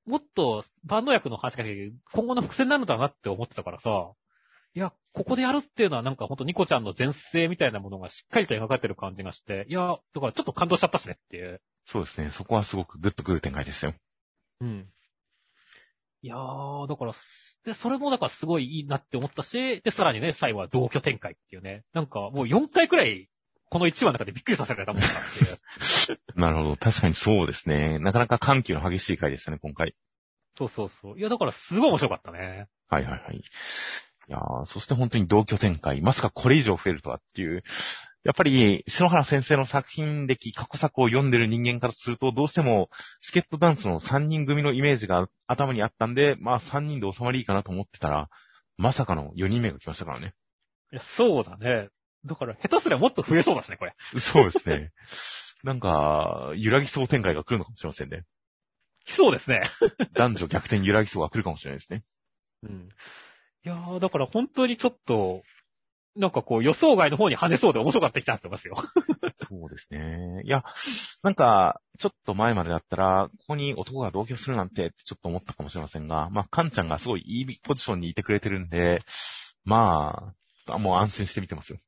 もっと万能薬の話が今後の伏線になるんだなって思ってたからさ、いや、ここでやるっていうのはなんかほんとニコちゃんの前世みたいなものがしっかりと描かれてる感じがして、いや、だからちょっと感動しちゃったしねっていう。そうですね。そこはすごくグッとくる展開でしたよ。うん。いやー、だから、で、それもだからすごいいいなって思ったし、で、さらにね、最後は同居展開っていうね。なんかもう4回くらい、この1話の中でびっくりさせられたもんだなっていう。なるほど。確かにそうですね。なかなか緩急の激しい回でしたね、今回。そうそうそう。いや、だからすごい面白かったね。はいはいはい。いやーそして本当に同居展開。まさかこれ以上増えるとはっていう。やっぱり、篠原先生の作品歴、過去作を読んでる人間からすると、どうしても、スケットダンスの3人組のイメージが頭にあったんで、まあ3人で収まりいいかなと思ってたら、まさかの4人目が来ましたからね。いや、そうだね。だから、下手すりゃもっと増えそうだしね、これ。そうですね。なんか、揺らぎそう展開が来るのかもしれませんね。来そうですね。男女逆転揺らぎそうが来るかもしれないですね。うん。いやー、だから本当にちょっと、なんかこう予想外の方に跳ねそうで面白かったきたってますよ。そうですね。いや、なんか、ちょっと前までだったら、ここに男が同居するなんてってちょっと思ったかもしれませんが、まあ、カンちゃんがすごいいいポジションにいてくれてるんで、まあ、もう安心して見てますよ。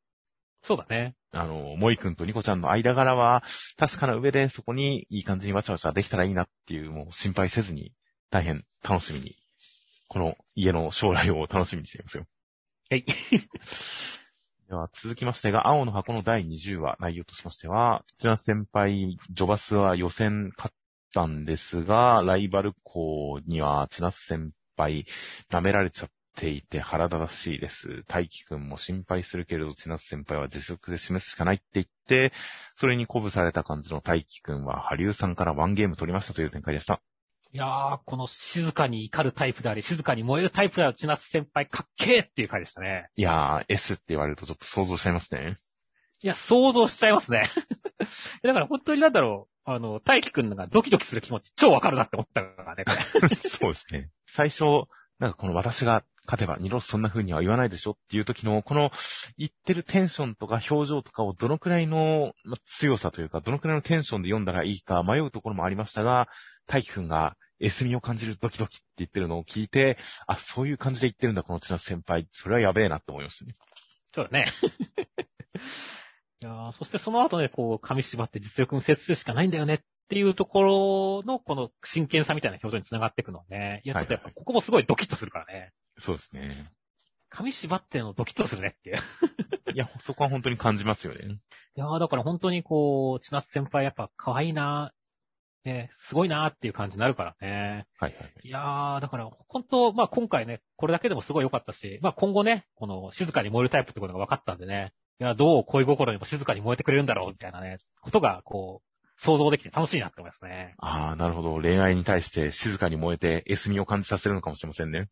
そうだね。あの、モイ君とニコちゃんの間柄は、確かな上でそこにいい感じにわちゃわちゃできたらいいなっていう、もう心配せずに、大変楽しみに、この家の将来を楽しみにしていますよ。はい。では続きましてが、青の箱の第20話、内容としましては、千奈先輩、ジョバスは予選勝ったんですが、ライバル校には千奈先輩、舐められちゃっていて腹立たしいです。大輝くんも心配するけれど、千奈先輩は実力で示すしかないって言って、それに鼓舞された感じの大輝くんは、ハリューさんからワンゲーム取りましたという展開でした。いやー、この静かに怒るタイプであり、静かに燃えるタイプである千夏先輩かっけーっていう回でしたね。いやー、S って言われるとちょっと想像しちゃいますね。いや、想像しちゃいますね。だから本当になんだろう、あの、大輝くんがドキドキする気持ち超わかるなって思ったからね。そうですね。最初、なんかこの私が勝てば二度とそんな風には言わないでしょっていう時の、この言ってるテンションとか表情とかをどのくらいのま強さというか、どのくらいのテンションで読んだらいいか迷うところもありましたが、大輝くんが S みを感じるドキドキって言ってるのを聞いて、あ、そういう感じで言ってるんだ、この千夏先輩。それはやべえなって思いましたね。そうだね。いやーそしてその後ね、こう、紙縛って実力に接するしかないんだよねっていうところの、この真剣さみたいな表情につながっていくのはね。いや、ちょっとやっぱここもすごいドキッとするからね。そうですね。紙縛ってのドキッとするねっていう。いや、そこは本当に感じますよね。いやーだから本当にこう、千夏先輩やっぱ可愛いなね、すごいなーっていう感じになるからね。はいはいはい。いやー、だから、本当まあ今回ね、これだけでもすごい良かったし、まあ今後ね、この静かに燃えるタイプってことが分かったんでね、いや、どう恋心にも静かに燃えてくれるんだろうみたいなね、ことが、こう、想像できて楽しいなって思いますね。ああ、なるほど。恋愛に対して静かに燃えて、エスミを感じさせるのかもしれませんね。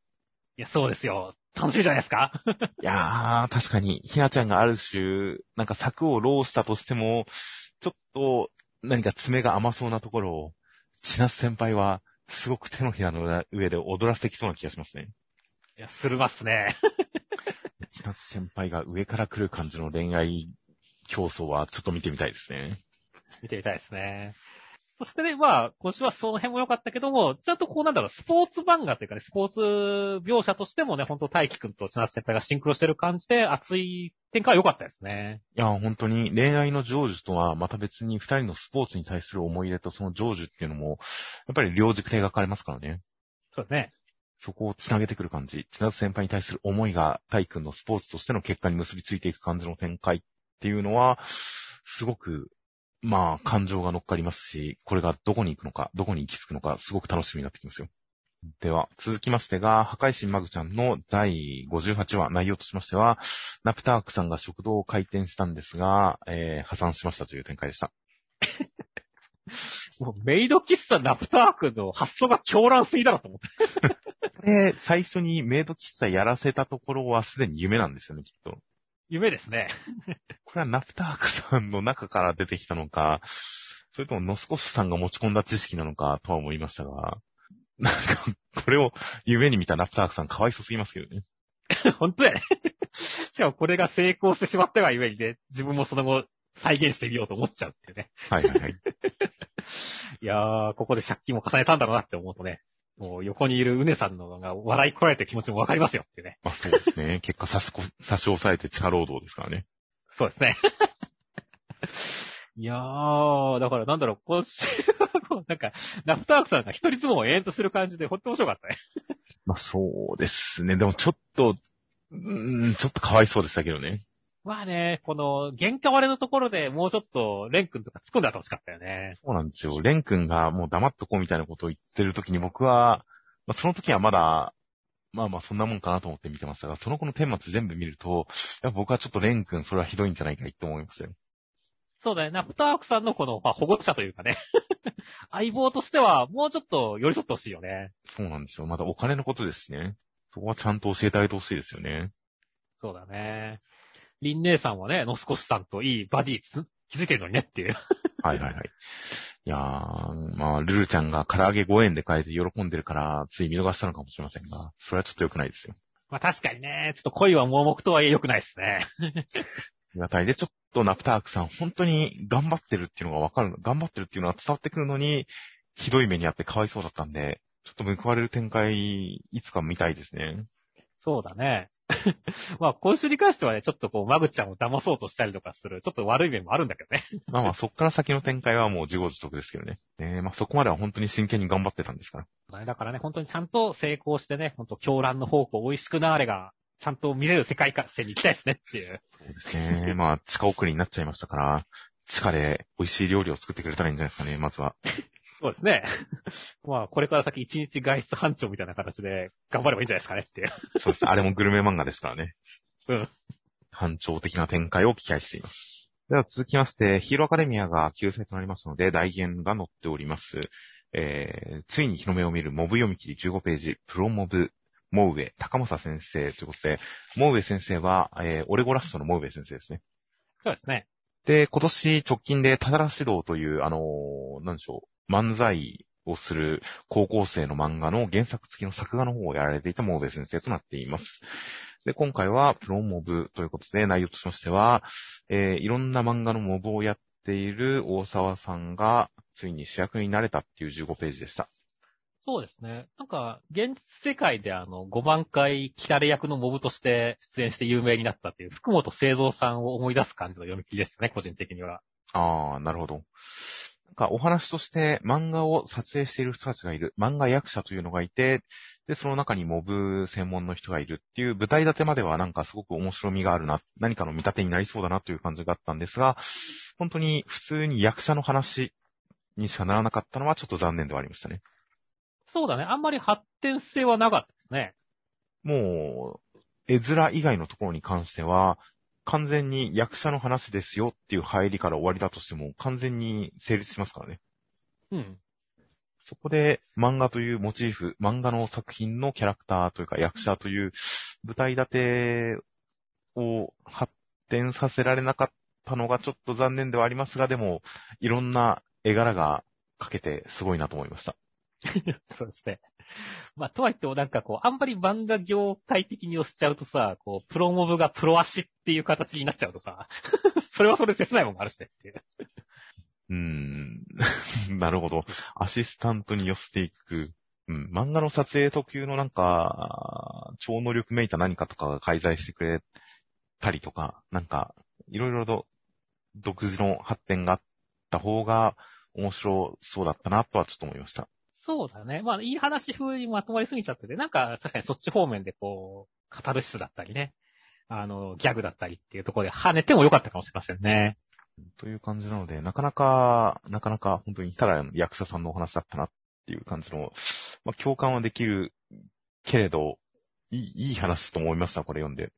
いや、そうですよ。楽しいじゃないですか いやー、確かに、ひなちゃんがある種、なんか策を浪したとしても、ちょっと、何か爪が甘そうなところを、千夏先輩は、すごく手のひらの上で踊らせてきそうな気がしますね。いや、するますね。千夏先輩が上から来る感じの恋愛競争はちょっと見てみたいですね。見てみたいですね。そしてね、まあ、今週はその辺も良かったけども、ちゃんとこうなんだろう、スポーツ漫画というかね、スポーツ描写としてもね、本当大輝くんと千夏先輩がシンクロしてる感じで、熱い展開は良かったですね。いや、本当に恋愛の成就とはまた別に二人のスポーツに対する思い入れとその成就っていうのも、やっぱり両軸で描かれますからね。そうですね。そこを繋げてくる感じ。千夏先輩に対する思いが大君のスポーツとしての結果に結びついていく感じの展開っていうのは、すごく、まあ、感情が乗っかりますし、これがどこに行くのか、どこに行き着くのか、すごく楽しみになってきますよ。では、続きましてが、破壊神マグちゃんの第58話、内容としましては、ナプタークさんが食堂を開店したんですが、えー破産しましたという展開でした。もうメイド喫茶ナプタークの発想が狂乱すぎだろと思って。これ、最初にメイド喫茶やらせたところはすでに夢なんですよね、きっと。夢ですね。これはナプタークさんの中から出てきたのか、それともノスコスさんが持ち込んだ知識なのかとは思いましたが、なんか、これを夢に見たナプタークさんかわいそすぎますけどね。本当やね。しかもこれが成功してしまったがゆえにね、自分もその後再現してみようと思っちゃうっていうね。はいはいはい。いやー、ここで借金も重ねたんだろうなって思うとね、もう横にいるうねさんのが笑いこられてる気持ちもわかりますよってね。まあそうですね。結果差しこ、差し押さえて地下労働ですからね。そうですね。いやー、だからなんだろう、今週はもう なんか、ナフタークさんが一人相撲を延々とする感じで、ほんと面白かったね。まあそうですね。でもちょっと、うーん、ちょっとかわいそうでしたけどね。まあね、この、喧嘩割れのところでもうちょっと、レン君とか突っ込んであってほしかったよね。そうなんですよ。レン君がもう黙っとこうみたいなことを言ってる時に僕は、まあその時はまだ、まあまあそんなもんかなと思って見てましたが、その子の顛末全部見ると、やっぱ僕はちょっとレン君それはひどいんじゃないかって思いましたよ。そうだよね。ナフタークさんのこの、まあ、保護者というかね。相棒としては、もうちょっと寄り添ってほしいよね。そうなんですよ。まだお金のことですしね。そこはちゃんと教えてあげてほしいですよね。そうだね。リン姉さんはね、ノスコスさんといいバディつ気づいてるのにねっていう。はいはいはい。いやー、まあ、ルルちゃんが唐揚げ5円で買えて喜んでるから、つい見逃したのかもしれませんが、それはちょっと良くないですよ。まあ確かにね、ちょっと恋は盲目とはいえ良くないですね。ありがたいで、ちょっとナプタークさん、本当に頑張ってるっていうのがわかる、頑張ってるっていうのは伝わってくるのに、ひどい目にあってかわいそうだったんで、ちょっと報われる展開、いつか見たいですね。そうだね。まあ今週に関してはね、ちょっとこう、マグちゃんを騙そうとしたりとかする、ちょっと悪い面もあるんだけどね。まあまあ、そっから先の展開はもう自業自得ですけどね。えー、まあそこまでは本当に真剣に頑張ってたんですから。だからね、本当にちゃんと成功してね、本当狂乱の方向美味しくなーれが、ちゃんと見れる世界線に行きたいですねっていう。そうですね。まあ、地下送りになっちゃいましたから、地下で美味しい料理を作ってくれたらいいんじゃないですかね、まずは。そうですね。まあ、これから先一日外出班長みたいな形で頑張ればいいんじゃないですかねっていう。そうです。あれもグルメ漫画ですからね。うん。反調的な展開を期待しています。では続きまして、ヒーローアカデミアが救済となりますので、大言が載っております。えー、ついに日の目を見るモブ読み切り15ページ、プロモブ、モウエ、高政先生ということで、モウエ先生は、えー、オレゴラストのモウエ先生ですね。そうですね。で、今年直近で、ただら指導という、あのーなんでしょう、漫才をする高校生の漫画の原作付きの作画の方をやられていたモーベ先生となっています。で、今回はプロモブということで、内容としましては、えーいろんな漫画のモブをやっている大沢さんが、ついに主役になれたっていう15ページでした。そうですね。なんか、現実世界であの、5万回キャレ役のモブとして出演して有名になったっていう、福本清三さんを思い出す感じの読み切りでしたね、個人的には。あー、なるほど。なんかお話として漫画を撮影している人たちがいる、漫画役者というのがいて、で、その中にモブ専門の人がいるっていう舞台立てまではなんかすごく面白みがあるな、何かの見立てになりそうだなという感じがあったんですが、本当に普通に役者の話にしかならなかったのはちょっと残念ではありましたね。そうだね。あんまり発展性はなかったですね。もう、絵面以外のところに関しては、完全に役者の話ですよっていう入りから終わりだとしても、完全に成立しますからね。うん。そこで漫画というモチーフ、漫画の作品のキャラクターというか役者という舞台立てを発展させられなかったのがちょっと残念ではありますが、でも、いろんな絵柄が描けてすごいなと思いました。そうですね。まあ、とはいってもなんかこう、あんまり漫画業界的に押しちゃうとさ、こう、プロモブがプロ足っていう形になっちゃうとさ、それはそれ切ないもんがあるしねっていう。うーん。なるほど。アシスタントに寄せていく。うん。漫画の撮影特有のなんか、超能力めいた何かとかが介在してくれたりとか、なんか、いろいろと独自の発展があった方が面白そうだったなとはちょっと思いました。そうだね。まあ、いい話風にまとまりすぎちゃってて、なんか確かにそっち方面でこう、カタルシスだったりね、あの、ギャグだったりっていうところで跳ねてもよかったかもしれませんね。という感じなので、なかなか、なかなか本当にただの役者さんのお話だったなっていう感じの、まあ、共感はできるけれど、いい、いい話と思いました、これ読んで。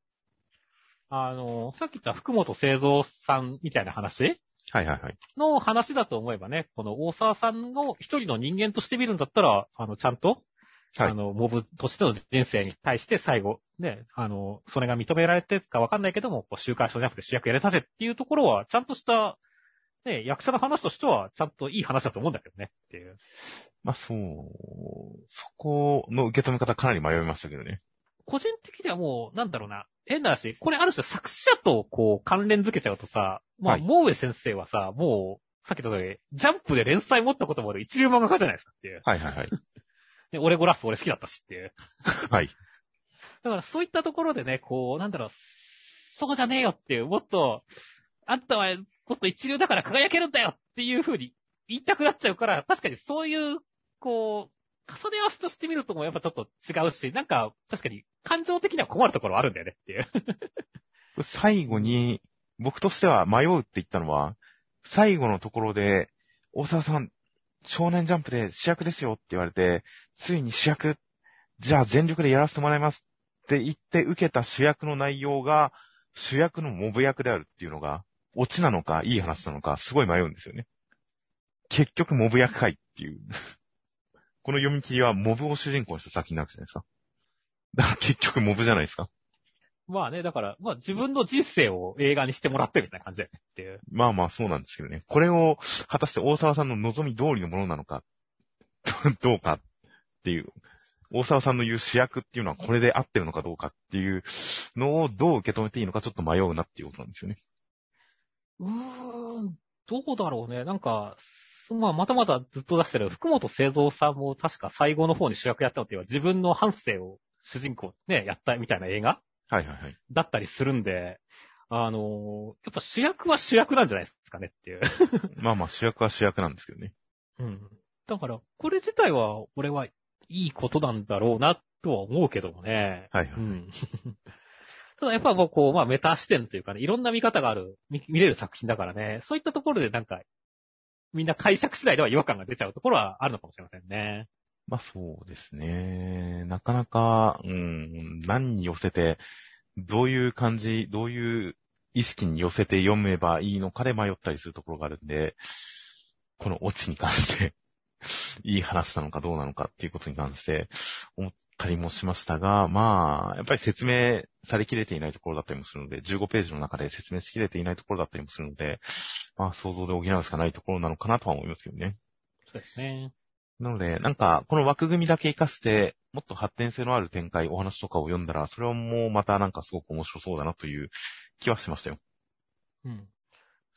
あの、さっき言った福本清三さんみたいな話はいはいはい。の話だと思えばね、この大沢さんの一人の人間として見るんだったら、あの、ちゃんと、はいあの、モブとしての人生に対して最後、ね、あの、それが認められてるかわかんないけども、こう週刊誌じゃなくて主役やれたぜっていうところは、ちゃんとした、ね、役者の話としては、ちゃんといい話だと思うんだけどね、っていう。まあそう、そこの受け止め方かなり迷いましたけどね。個人的にはもう、なんだろうな、変な話、これある種作者とこう関連づけちゃうとさ、まあ、はいモーエ先生はさ、もう、さっき言った通り、ジャンプで連載持ったこともある一流漫画家じゃないですかっていう。はいはいはい。で、俺ゴラフ俺好きだったしっていう。はい。だからそういったところでね、こう、なんだろう、そうじゃねえよっていう、もっと、あんたはもっと一流だから輝けるんだよっていう風に言いたくなっちゃうから、確かにそういう、こう、重ね合わせとしてみるともやっぱちょっと違うし、なんか、確かに感情的には困るところあるんだよねっていう。最後に、僕としては迷うって言ったのは、最後のところで、大沢さん、少年ジャンプで主役ですよって言われて、ついに主役、じゃあ全力でやらせてもらいますって言って受けた主役の内容が、主役のモブ役であるっていうのが、オチなのか、いい話なのか、すごい迷うんですよね。結局モブ役かいっていう。この読み切りはモブを主人公にした作品なわけじゃないですか。だから結局モブじゃないですか。まあね、だから、まあ自分の人生を映画にしてもらってるみたいな感じだよねっていう。まあまあそうなんですけどね。これを果たして大沢さんの望み通りのものなのか、どうかっていう。大沢さんの言う主役っていうのはこれで合ってるのかどうかっていうのをどう受け止めていいのかちょっと迷うなっていうことなんですよね。うーん、どうだろうね。なんか、まあ、またまたずっと出してる福本清三さんも確か最後の方に主役やったのっていうのは自分の半生を主人公ね、やったみたいな映画はいはいはい。だったりするんで、あのやっぱ主役は主役なんじゃないですかねっていう。まあまあ主役は主役なんですけどね。うん。だから、これ自体は、俺はいいことなんだろうな、とは思うけどもね。はいはい。うん。ただやっぱこう、まあメタ視点というかね、いろんな見方がある、見見れる作品だからね、そういったところでなんか、みんな解釈次第では違和感が出ちゃうところはあるのかもしれませんね。まあそうですね。なかなか、うん、何に寄せて、どういう感じ、どういう意識に寄せて読めばいいのかで迷ったりするところがあるんで、このオチに関して、いい話なのかどうなのかっていうことに関して思ったりもしましたが、まあ、やっぱり説明されきれていないところだったりもするので、15ページの中で説明しきれていないところだったりもするので、まあ想像で補うしかないところなのかなとは思いますけどね。そうですね。なので、なんか、この枠組みだけ活かして、もっと発展性のある展開、お話とかを読んだら、それはもうまたなんかすごく面白そうだなという気はしましたよ。うん。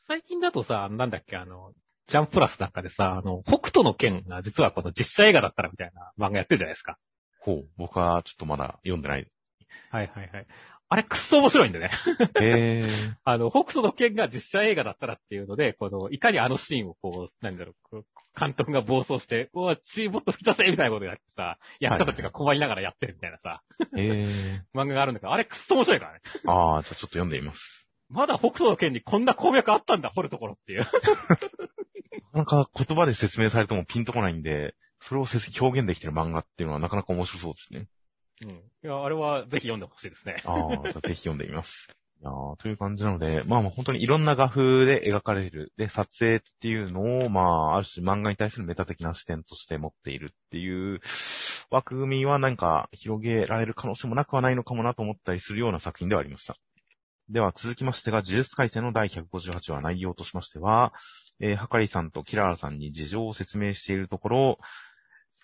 最近だとさ、なんだっけ、あの、ジャンププラスなんかでさ、あの、北斗の剣が実はこの実写映画だったらみたいな漫画やってるじゃないですか。ほう。僕はちょっとまだ読んでない。はいはいはい。あれくっそ面白いんでね。へえ。あの、北斗の剣が実写映画だったらっていうので、この、いかにあのシーンをこう、なんだろう、監督が暴走して、うわ、血もっと吹き出せみたいなことやってさ、役者たちが困りながらやってるみたいなさ、へえ。漫画があるんだけど、あれくっそ面白いからね。ああ、じゃあちょっと読んでみます。まだ北斗の剣にこんな攻略あったんだ、掘るところっていう。あかなか言葉で説明されてもピンとこないんで、それを表現できてる漫画っていうのはなかなか面白そうですね。うん。いや、あれはぜひ読んでほしいですね。ああ、じゃあぜひ読んでみます。いやーという感じなので、まあもう本当にいろんな画風で描かれる。で、撮影っていうのを、まあ、ある種漫画に対するメタ的な視点として持っているっていう枠組みは何か広げられる可能性もなくはないのかもなと思ったりするような作品ではありました。では続きましてが、呪術改正の第158話内容としましては、えー、はかりさんとキララさんに事情を説明しているところ、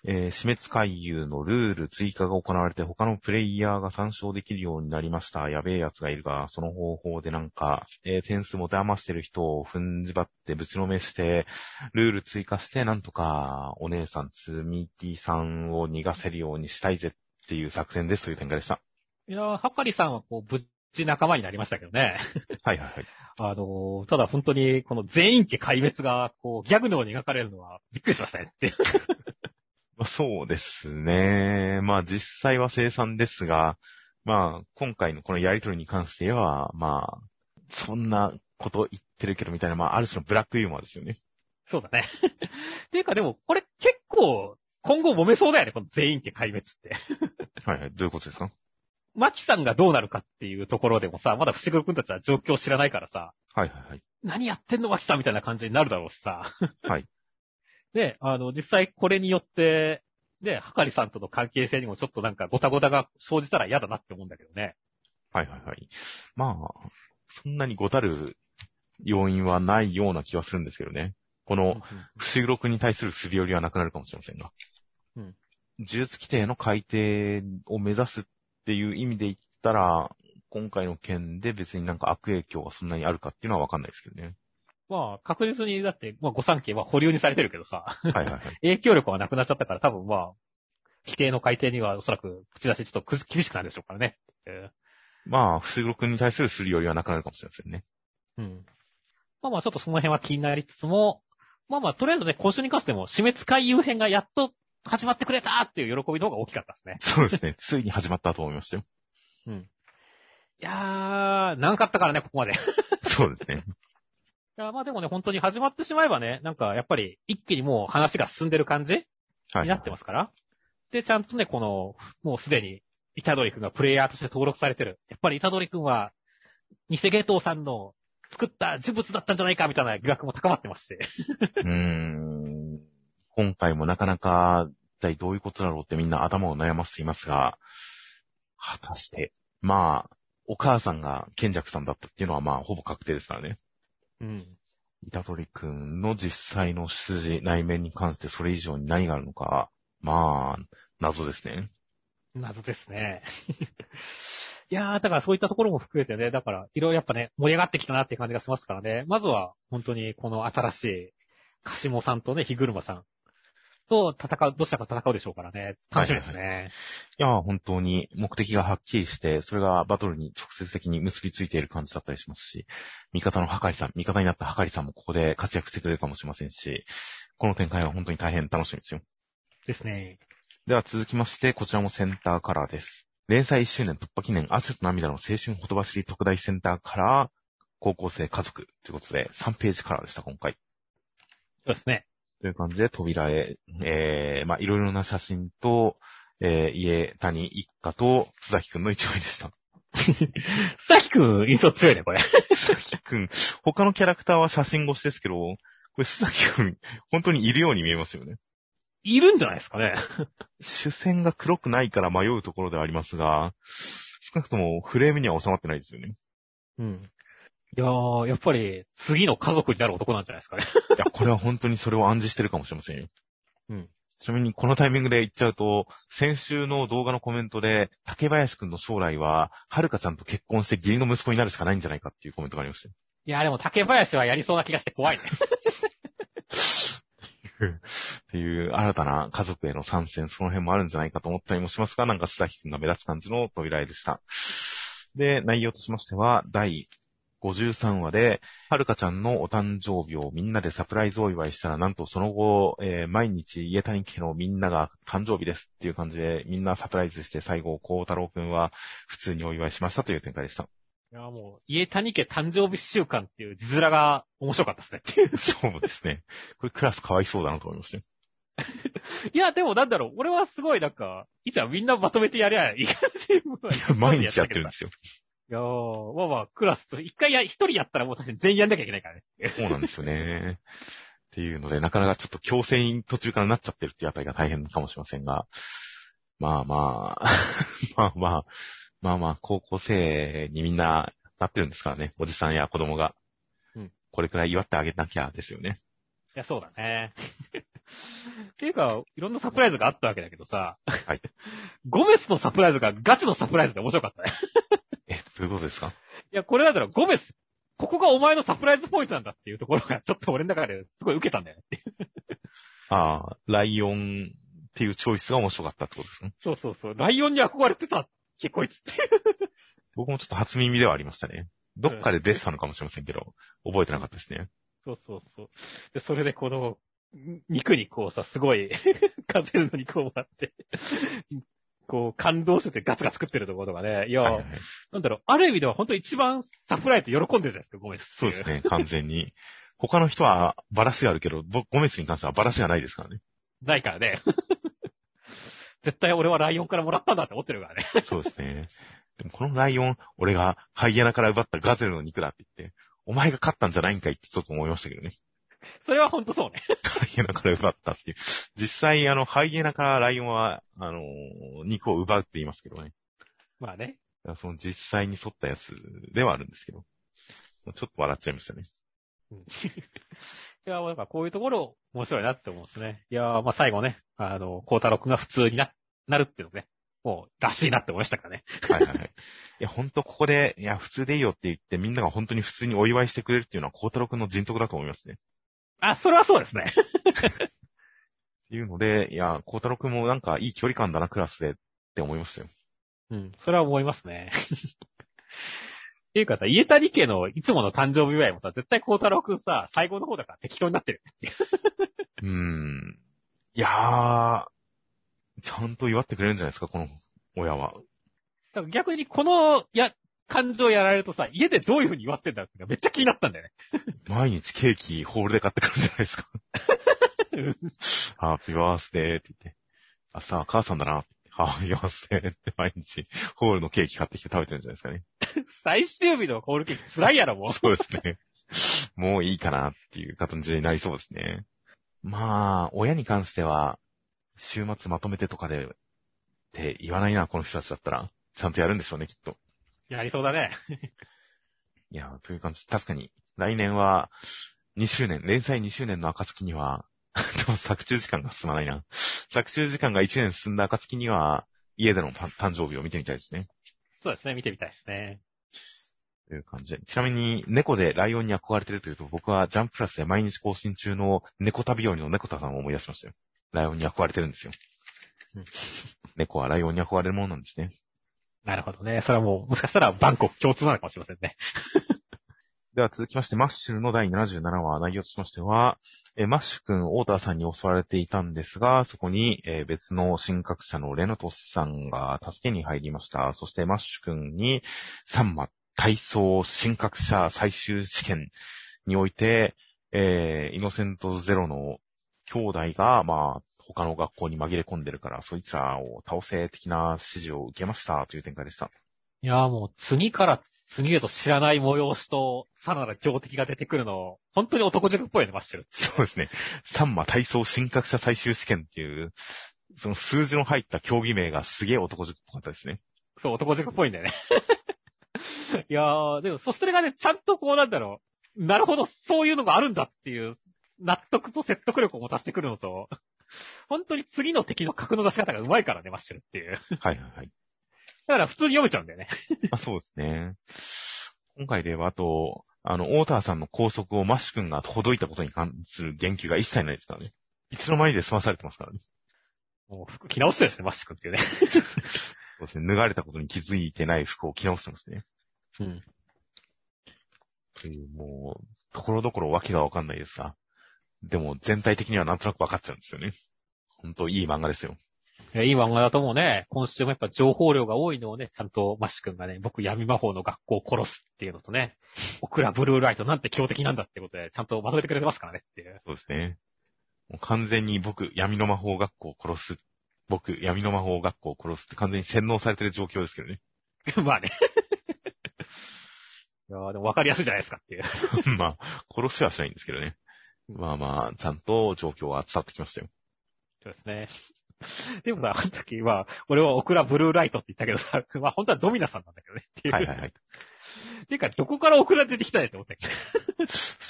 えー、死滅回遊のルール追加が行われて他のプレイヤーが参照できるようになりました。やべえ奴がいるが、その方法でなんか、えー、点数持て余してる人を踏んじばってぶちのめして、ルール追加してなんとかお姉さん、つみきさんを逃がせるようにしたいぜっていう作戦ですという展開でした。いやー、はかりさんはこう、ぶっち仲間になりましたけどね。はいはいはい。あのー、ただ本当にこの全員家壊滅がこう、ギャグのように描かれるのはびっくりしましたねってまあ、そうですね。まあ実際は生産ですが、まあ今回のこのやりとりに関しては、まあ、そんなこと言ってるけどみたいな、まあある種のブラックユーモアですよね。そうだね。っていうかでも、これ結構今後揉めそうだよね、この全員家壊滅って。はいはい、どういうことですか？マキさんがどうなるかっていうところでもさ、まだ伏黒くんたちは状況を知らないからさ。はいはいはい。何やってんのマキさんみたいな感じになるだろうしさ。はい。で、あの、実際これによって、で、はかりさんとの関係性にもちょっとなんかごたごたが生じたら嫌だなって思うんだけどね。はいはいはい。まあ、そんなにごたる要因はないような気はするんですけどね。この、不思議に対するすり寄りはなくなるかもしれませんが。うん。呪術規定の改定を目指すっていう意味で言ったら、今回の件で別になんか悪影響がそんなにあるかっていうのはわかんないですけどね。まあ、確実に、だって、まあ、御三家は保留にされてるけどさ。はいはいはい。影響力はなくなっちゃったから、多分まあ、規定の改定にはおそらく口出しちょっと厳しくなるでしょうからね。まあ、不思議に対するすり寄りはなくなるかもしれませんね。うん。まあまあ、ちょっとその辺は気になりつつも、まあまあ、とりあえずね、今週に関しても、死滅回遊編がやっと始まってくれたっていう喜びの方が大きかったですね。そうですね。ついに始まったと思いましたよ。うん。いやー、長かったからね、ここまで。そうですね。いや、まあでもね、本当に始まってしまえばね、なんかやっぱり一気にもう話が進んでる感じになってますから。はい、で、ちゃんとね、この、もうすでに、イタドリ君がプレイヤーとして登録されてる。やっぱりイタドリ君は、偽ゲトウさんの作った人物だったんじゃないかみたいな疑惑も高まってますし。うーん。今回もなかなか、一体どういうことだろうってみんな頭を悩ませていますが、果たして、まあ、お母さんが賢弱さんだったっていうのはまあ、ほぼ確定ですからね。うん。板取くんの実際の出自、内面に関してそれ以上に何があるのか、まあ、謎ですね。謎ですね。いやー、だからそういったところも含めてね、だから、いろいろやっぱね、盛り上がってきたなっていう感じがしますからね。まずは、本当にこの新しい、カシモさんとね、ヒグルマさん。と戦う、どちらか戦うでしょうからね。楽しみですね。はいはいはい、いや、本当に目的がはっきりして、それがバトルに直接的に結びついている感じだったりしますし、味方のハカリさん、味方になったハカリさんもここで活躍してくれるかもしれませんし、この展開は本当に大変楽しみですよ。ですね。では続きまして、こちらもセンターカラーです。連載1周年突破記念、汗と涙の青春ほとばしり特大センターカラー、高校生家族ということで、3ページカラーでした、今回。そうですね。という感じで扉へ、えー、まあ、いろいろな写真と、えー、家、谷一家と、津崎くんの一枚でした。津崎くん、印象強いね、これ。津崎くん、他のキャラクターは写真越しですけど、これ須崎くん、本当にいるように見えますよね。いるんじゃないですかね。主線が黒くないから迷うところではありますが、少なくともフレームには収まってないですよね。うん。いやー、やっぱり、次の家族になる男なんじゃないですかね。いや、これは本当にそれを暗示してるかもしれませんよ。うん。ちなみに、このタイミングで言っちゃうと、先週の動画のコメントで、竹林くんの将来は、はるかちゃんと結婚して義理の息子になるしかないんじゃないかっていうコメントがありました。いや、でも竹林はやりそうな気がして怖いね。っていう新たな家族への参戦、その辺もあるんじゃないかと思ったりもしますが、なんか須崎くんが目立つ感じの扉絵でした。で、内容としましては、第53話で、はるかちゃんのお誕生日をみんなでサプライズお祝いしたら、なんとその後、えー、毎日家谷家のみんなが誕生日ですっていう感じで、みんなサプライズして最後、孝太郎くんは普通にお祝いしましたという展開でした。いいや、もう、家谷家誕生日週間っていう字面が面白かったですね。そうですね。これクラスかわいそうだなと思いましたよ。いや、でもなんだろう、俺はすごいなんか、いつはみんなまとめてやりゃいい感じ。いや毎日やってるんですよ。いやー、まあまあ、クラスと、一回や、一人やったらもう確かに全員やんなきゃいけないからね。そうなんですよね。っていうので、なかなかちょっと強制に途中からなっちゃってるっていうあたりが大変かもしれませんが、まあまあ、まあまあ、まあまあ、高校生にみんななってるんですからね、おじさんや子供が。うんこれくらい祝ってあげなきゃですよね。いや、そうだね。っていうか、いろんなサプライズがあったわけだけどさ。はい。ゴメスのサプライズがガチのサプライズで面白かったね。え、どういうことですか？いや、これなんだろう、ゴメス、ここがお前のサプライズポイントなんだっていうところが、ちょっと俺の中ですごい受けたんだよねっていう。ああ、ライオンっていうチョイスが面白かったってことですね。そうそうそう。ライオンに憧れてたっけ、こいつって。僕もちょっと初耳ではありましたね。どっかで出てたのかもしれませんけど、覚えてなかったですね。そうそうそう。で、それでこの、ん肉にこうさ、すごい、ガゼルの肉をもらって、こう、感動しててガツガツ食ってるところとかね。いや、はいはいはいなんだろう、ある意味では本当一番サプライズ喜んでるじゃないですか、ゴメス。そうです。ね、完全に。他の人はバラシがあるけど、僕、ゴメスに関してはバラシがないですからね。ないからね。絶対俺はライオンからもらったんだって思ってるからね。そうですね。でもこのライオン、俺がハイエナから奪ったガゼルの肉だって言って、お前が勝ったんじゃないんかいってちょっと思いましたけどね。それは本当そうね。ハイエナから奪ったっていう。実際、あの、ハイエナからライオンは、あのー肉を奪うって言いますけどね。まあね。その実際に沿ったやつではあるんですけど。ちょっと笑っちゃいましたね。うん いや、だからこういうところ面白いなって思うんですね。いや、まあ最後ね、あの、孝太郎くんが普通にな、なるっていうのね、もう、らしいなって思いましたからね。はいはいはい。いや、本当ここで、いや、普通でいいよって言って、みんなが本当に普通にお祝いしてくれるっていうのは、孝太郎くんの人徳だと思いますね。あ、それはそうですね。っていうので、いや、孝太郎くんもなんかいい距離感だな、クラスでって思いましたよ。うん、それは思いますね。っていうかさ、家谷家のいつもの誕生日祝いもさ、絶対孝太郎くんさ、最後の方だから適当になってる。うーん。いやー、ちゃんと祝ってくれるんじゃないですか、この親は。逆にこの、や、感情やられるとさ、家でどういう風に祝ってんだってめっちゃ気になったんだよね。毎日ケーキホールで買ってくるんじゃないですか。ハッピーバースデーって言って。明日は母さんだな。ハッピーバースデーって毎日ホールのケーキ買ってきて食べてるんじゃないですかね。最終日のホールケーキ辛いやろ、もう。そうですね。もういいかなっていう形になりそうですね。まあ、親に関しては、週末まとめてとかで、って言わないな、この人たちだったら。ちゃんとやるんでしょうね、きっと。やりそうだね。いや、という感じ。確かに、来年は、2周年、連載2周年の暁には、でも作中時間が進まないな。作中時間が1年進んだ暁には、家での誕誕生日を見てみたいですね。そうですね、見てみたいですね。という感じで。ちなみに、猫でライオンに憧れてるというと、僕はジャンププラスで毎日更新中の猫旅よりの猫田さんを思い出しましたよ。ライオンに憧れてるんですようん。猫はライオンに憧れるものなんですね。なるほどね。それはもう、もしかしたらバンコク共通なのかもしれませんね。では続きまして、マッシュルの第77話、内容としましては、えマッシュ君、オーターさんに襲われていたんですが、そこに、え別の神覚者のレナトスさんが助けに入りました。そしてマッシュ君に、サンマ体操神格者最終試験において、えーイノセントゼロの兄弟が、まあ、他の学校に紛れ込んでるから、そいつらを倒せ的な指示を受けましたという展開でした。いやーもう、次から次へと知らない催しと、さらなる強敵が出てくるの、本当に男塾っぽいね、マッシュル。そうですね。サンマ体操神格者最終試験っていう、その数字の入った競技名がすげえ男塾っぽかったですね。そう、男塾っぽいんだよね。いやー、でも、そそれがね、ちゃんとこうなんだろう。なるほど、そういうのがあるんだっていう、納得と説得力を持たせてくるのと、本当に次の敵の格の出し方が上手いからね、マッシュルっていう。はいはいはい。だから普通に読めちゃうんだよね。あそうですね。今回では、あと、あの、オーターさんの拘束をマッシュ君がほどいたことに関する言及が一切ないですからね。いつの間にで済まされてますからね。もう服着直してるしね、マッシュ君っていうね。そうですね。脱がれたことに気づいてない服を着直してますね。うん。という、もう、ところどころわけがわかんないですが。でも、全体的にはなんとなくわかっちゃうんですよね。本当いい漫画ですよ。え今漫画だともうね、今週もやっぱ情報量が多いのをね、ちゃんとマッシュ君がね、僕闇魔法の学校を殺すっていうのとね、オクラブルーライトなんて強敵なんだってことで、ちゃんとまとめてくれてますからねっていう。そうですね。もう完全に僕、闇の魔法学校を殺す。僕、闇の魔法学校を殺すって完全に洗脳されてる状況ですけどね。まあね。いやーでも分かりやすいじゃないですかっていう。まあ、殺しはしないんですけどね。まあまあ、ちゃんと状況は伝わってきましたよ。そうですね。でもさ、あの時は、俺はオクラブルーライトって言ったけどさ、まあ本当はドミナさんなんだけどねっていう。はいはいはい。ていうか、どこからオクラ出てきたんやって思ったけ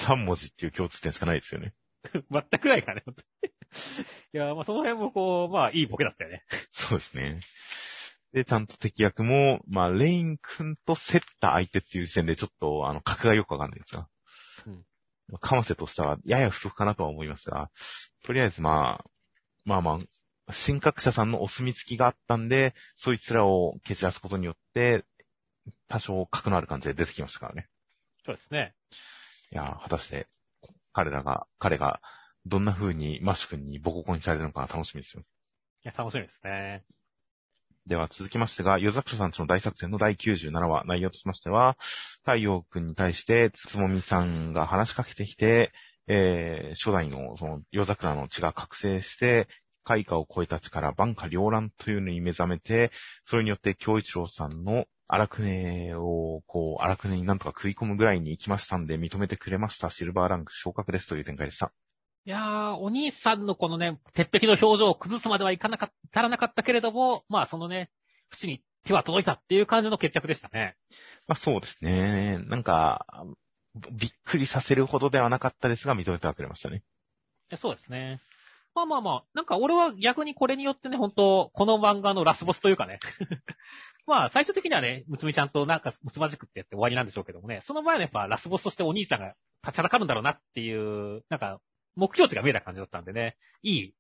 3文字っていう共通点しかないですよね。ど。全くないからね、本当に。いやー、まあその辺もこう、まあいいボケだったよね。そうですね。で、ちゃんと敵役も、まあ、レイン君と競った相手っていう時点でちょっと、あの、格がよくわかんないんですが。うん。かませとしては、やや不足かなとは思いますが、とりあえずまあ、まあまあ、神格者さんのお墨付きがあったんで、そいつらを蹴散らすことによって、多少格のある感じで出てきましたからね。そうですね。いやー、果たして、彼らが、彼が、どんな風にマッシュ君にボコボコにされるのか楽しみですよ。いや、楽しみですね。では続きましてが、ヨザクショさんちの大作戦の第97話、内容としましては、太陽くんに対して、つつもみさんが話しかけてきて、えー、初代のその夜桜の血が覚醒して、開花を超えた力、万花両乱というのに目覚めて、それによって京一郎さんの荒くねを、こう、荒くねになんとか食い込むぐらいに行きましたんで、認めてくれました。シルバーランク昇格ですという展開でした。いやー、お兄さんのこのね、鉄壁の表情を崩すまではいかなかった、足らなかったけれども、まあそのね、縁に手は届いたっていう感じの決着でしたね。まあそうですね。なんか、びっくりさせるほどではなかったですが、認めてはくれましたね。いやそうですね。まあまあまあ、なんか俺は逆にこれによってね、本当この漫画のラスボスというかね。まあ最終的にはね、むつみちゃんとなんかむつまじくってやって終わりなんでしょうけどもね、その前のやっぱラスボスとしてお兄さんが立ちはだかるんだろうなっていう、なんか目標値が見えた感じだったんでね、いい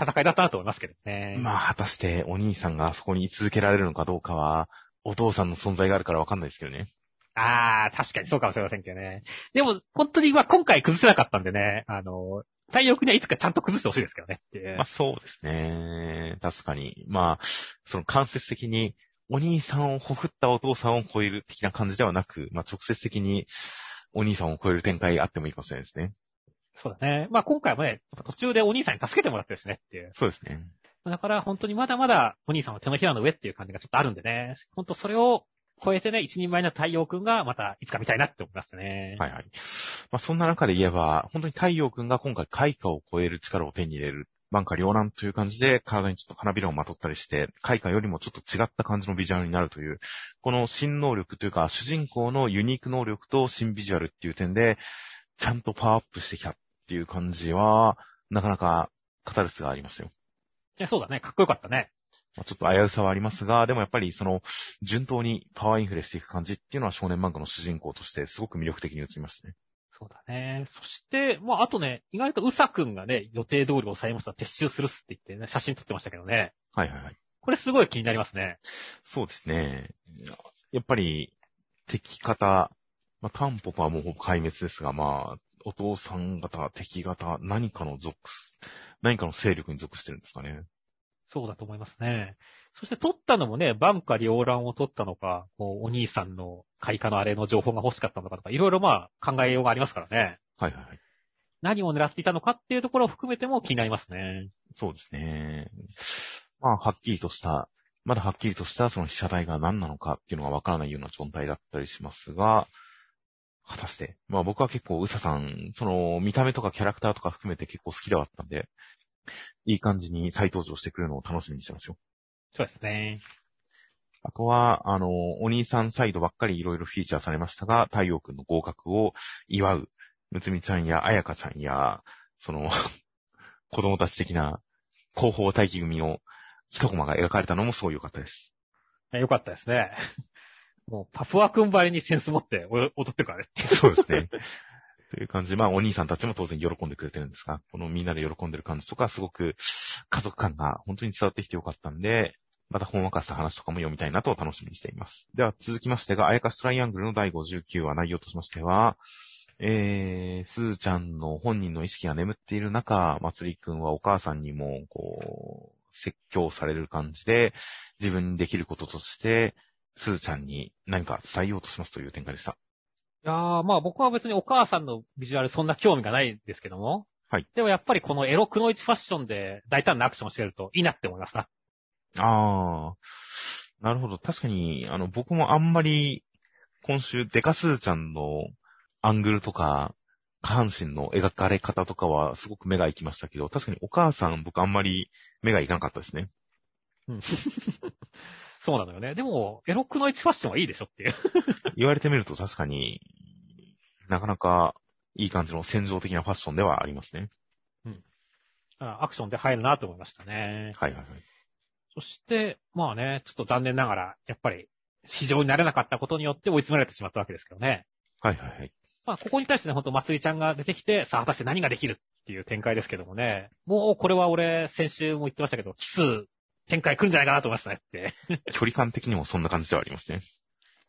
戦いだったなと思いますけどね。まあ、果たしてお兄さんがそこに居続けられるのかどうかは、お父さんの存在があるからわかんないですけどね。ああ、確かにそうかもしれませんけどね。でも、本当にまあ今回崩せなかったんでね、あの、太陽君にはいつかちゃんと崩してほしいですけどねまあそうですね。確かに。まあ、その間接的に、お兄さんをほふったお父さんを超える的な感じではなく、まあ直接的にお兄さんを超える展開あってもいいかもしれないですね。そうだね。まあ今回もね、途中でお兄さんに助けてもらってるしねっていう。そうですね。だから本当にまだまだお兄さんは手のひらの上っていう感じがちょっとあるんでね。本当それを超えてね、一人前の太陽くんがまたいつか見たいなって思いますね。はいはい。まあそんな中で言えば、本当に太陽くんが今回開花を超える力を手に入れる。万花両乱という感じで体にちょっと花びらをまとったりして、開花よりもちょっと違った感じのビジュアルになるという、この新能力というか主人公のユニーク能力と新ビジュアルっていう点で、ちゃんとパワーアップしてきたっていう感じは、なかなかカタルスがありましたよ。いやそうだね。かっこよかったね。まあちょっと危うさはありますが、でもやっぱりその、順当にパワーインフレしていく感じっていうのは少年漫画の主人公としてすごく魅力的に映りましたね。そうだね。そして、まああとね、意外とうさくんがね、予定通り抑えました。撤収するっすって言ってね、写真撮ってましたけどね。はいはいはい。これすごい気になりますね。そうですね。やっぱり、敵方、まあ、タンポポはもうほぼ壊滅ですが、まあ、お父さん方、敵方、何かの属す、何かの勢力に属してるんですかね。そうだと思いますね。そして撮ったのもね、バンカ両乱を撮ったのか、こうお兄さんの開花のあれの情報が欲しかったのかとか、いろいろまあ考えようがありますからね。はいはいはい。何を狙っていたのかっていうところを含めても気になりますね。そうですね。まあ、はっきりとした、まだはっきりとしたその被写体が何なのかっていうのがわからないような状態だったりしますが、果たして、まあ僕は結構、うささん、その見た目とかキャラクターとか含めて結構好きではあったんで、いい感じに再登場してくるのを楽しみにしてますよ。そうですね。あとは、あの、お兄さんサイドばっかりいろいろフィーチャーされましたが、太陽くんの合格を祝う、むつみちゃんやあやかちゃんや、その、子供たち的な広報待機組の一コマが描かれたのもすごい良かったです。よかったですね。もう、パプア君ばりにセンス持って踊ってるからね。そうですね。という感じで、まあ、お兄さんたちも当然喜んでくれてるんですが、このみんなで喜んでる感じとか、すごく家族感が本当に伝わってきてよかったんで、またほんわかした話とかも読みたいなと楽しみにしています。では続きましてが、あやかしトライアングルの第59話内容としましては、えー、すーちゃんの本人の意識が眠っている中、まつりくんはお母さんにも、こう、説教される感じで、自分にできることとして、すーちゃんに何か伝えようとしますという展開でした。いやー、まあ僕は別にお母さんのビジュアルそんな興味がないですけども。はい。でもやっぱりこのエロくの一ファッションで大胆なアクションをしてるといいなって思いますな。あー。なるほど。確かに、あの、僕もあんまり、今週、デカスーちゃんのアングルとか、下半身の描かれ方とかはすごく目が行きましたけど、確かにお母さん僕あんまり目が行かなかったですね。うん。そうなのよね。でも、エロくの一ファッションはいいでしょっていう。言われてみると確かに、なかなかいい感じの戦場的なファッションではありますね。うん。アクションで入るなと思いましたね。はいはいはい。そして、まあね、ちょっと残念ながら、やっぱり、市場になれなかったことによって追い詰められてしまったわけですけどね。はいはいはい。まあ、ここに対してね、ほんと、まつりちゃんが出てきて、さあ、果たして何ができるっていう展開ですけどもね。もう、これは俺、先週も言ってましたけど、奇数、展開来るんじゃないかなと思いましたねって。距離感的にもそんな感じではありますね。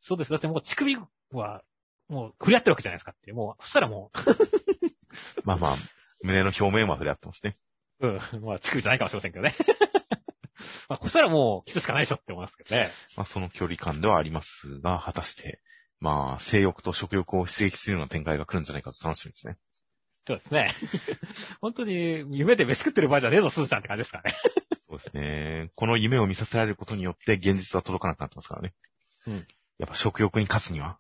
そうです。だってもう、乳首は、もう、触れ合ってるわけじゃないですかって。もう、そしたらもう まあまあ、胸の表面は触れ合ってますね。うん。まあ、乳首じゃないかもしれませんけどね。まあ、こしたらもう、キスしかないでしょって思いますけどね。まあ、その距離感ではありますが、果たして、まあ、性欲と食欲を刺激するような展開が来るんじゃないかと楽しみですね。そうですね。本当に、夢で飯食ってる場合じゃねえぞ、スーちゃんって感じですからね。ですね。この夢を見させられることによって、現実は届かなくなってますからね。うん。やっぱ食欲に勝つには、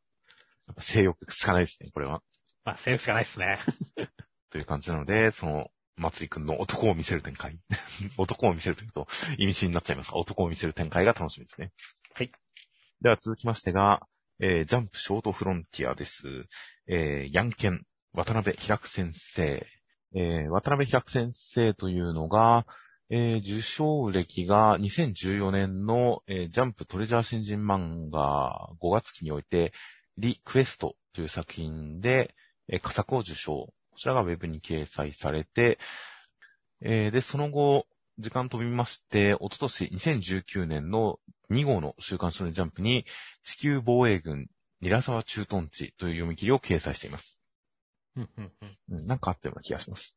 やっぱ性欲しかないですね、これは。まあ、性欲しかないですね。という感じなので、その、まつりくんの男を見せる展開。男を見せるというと、意味深になっちゃいますが、男を見せる展開が楽しみですね。はい。では続きましてが、えー、ジャンプショートフロンティアです。えー、ヤンケン、渡辺開先生。えー、渡辺開先生というのが、えー、受賞歴が2014年の、えー、ジャンプトレジャー新人漫画5月期において、リクエストという作品で、えー、佳作を受賞。こちらがウェブに掲載されて、えー、で、その後、時間飛びまして、おととし2019年の2号の週刊少年ジャンプに、地球防衛軍、ニラ沢駐屯地という読み切りを掲載しています。なんかあったような気がします。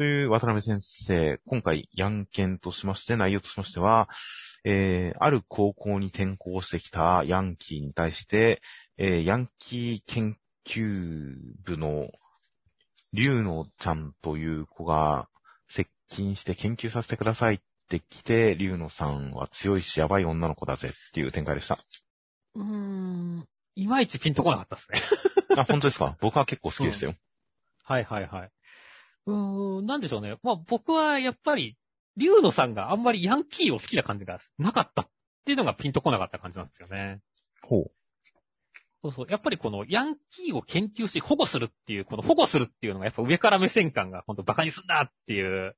という渡辺先生、今回、ヤンケンとしまして、内容としましては、えー、ある高校に転校してきたヤンキーに対して、えー、ヤンキー研究部の竜野ちゃんという子が接近して研究させてくださいって来て、竜野さんは強いしやばい女の子だぜっていう展開でした。うーん、いまいちピンとこなかったですね。あ、本当ですか？僕は結構好きでしたよ、うん。はいはいはい。うーん、なんでしょうね。まあ僕はやっぱり、竜野さんがあんまりヤンキーを好きな感じがなかったっていうのがピンとこなかった感じなんですよね。ほう。そうそう。やっぱりこのヤンキーを研究し保護するっていう、この保護するっていうのがやっぱ上から目線感が本当馬鹿にすんなっていう、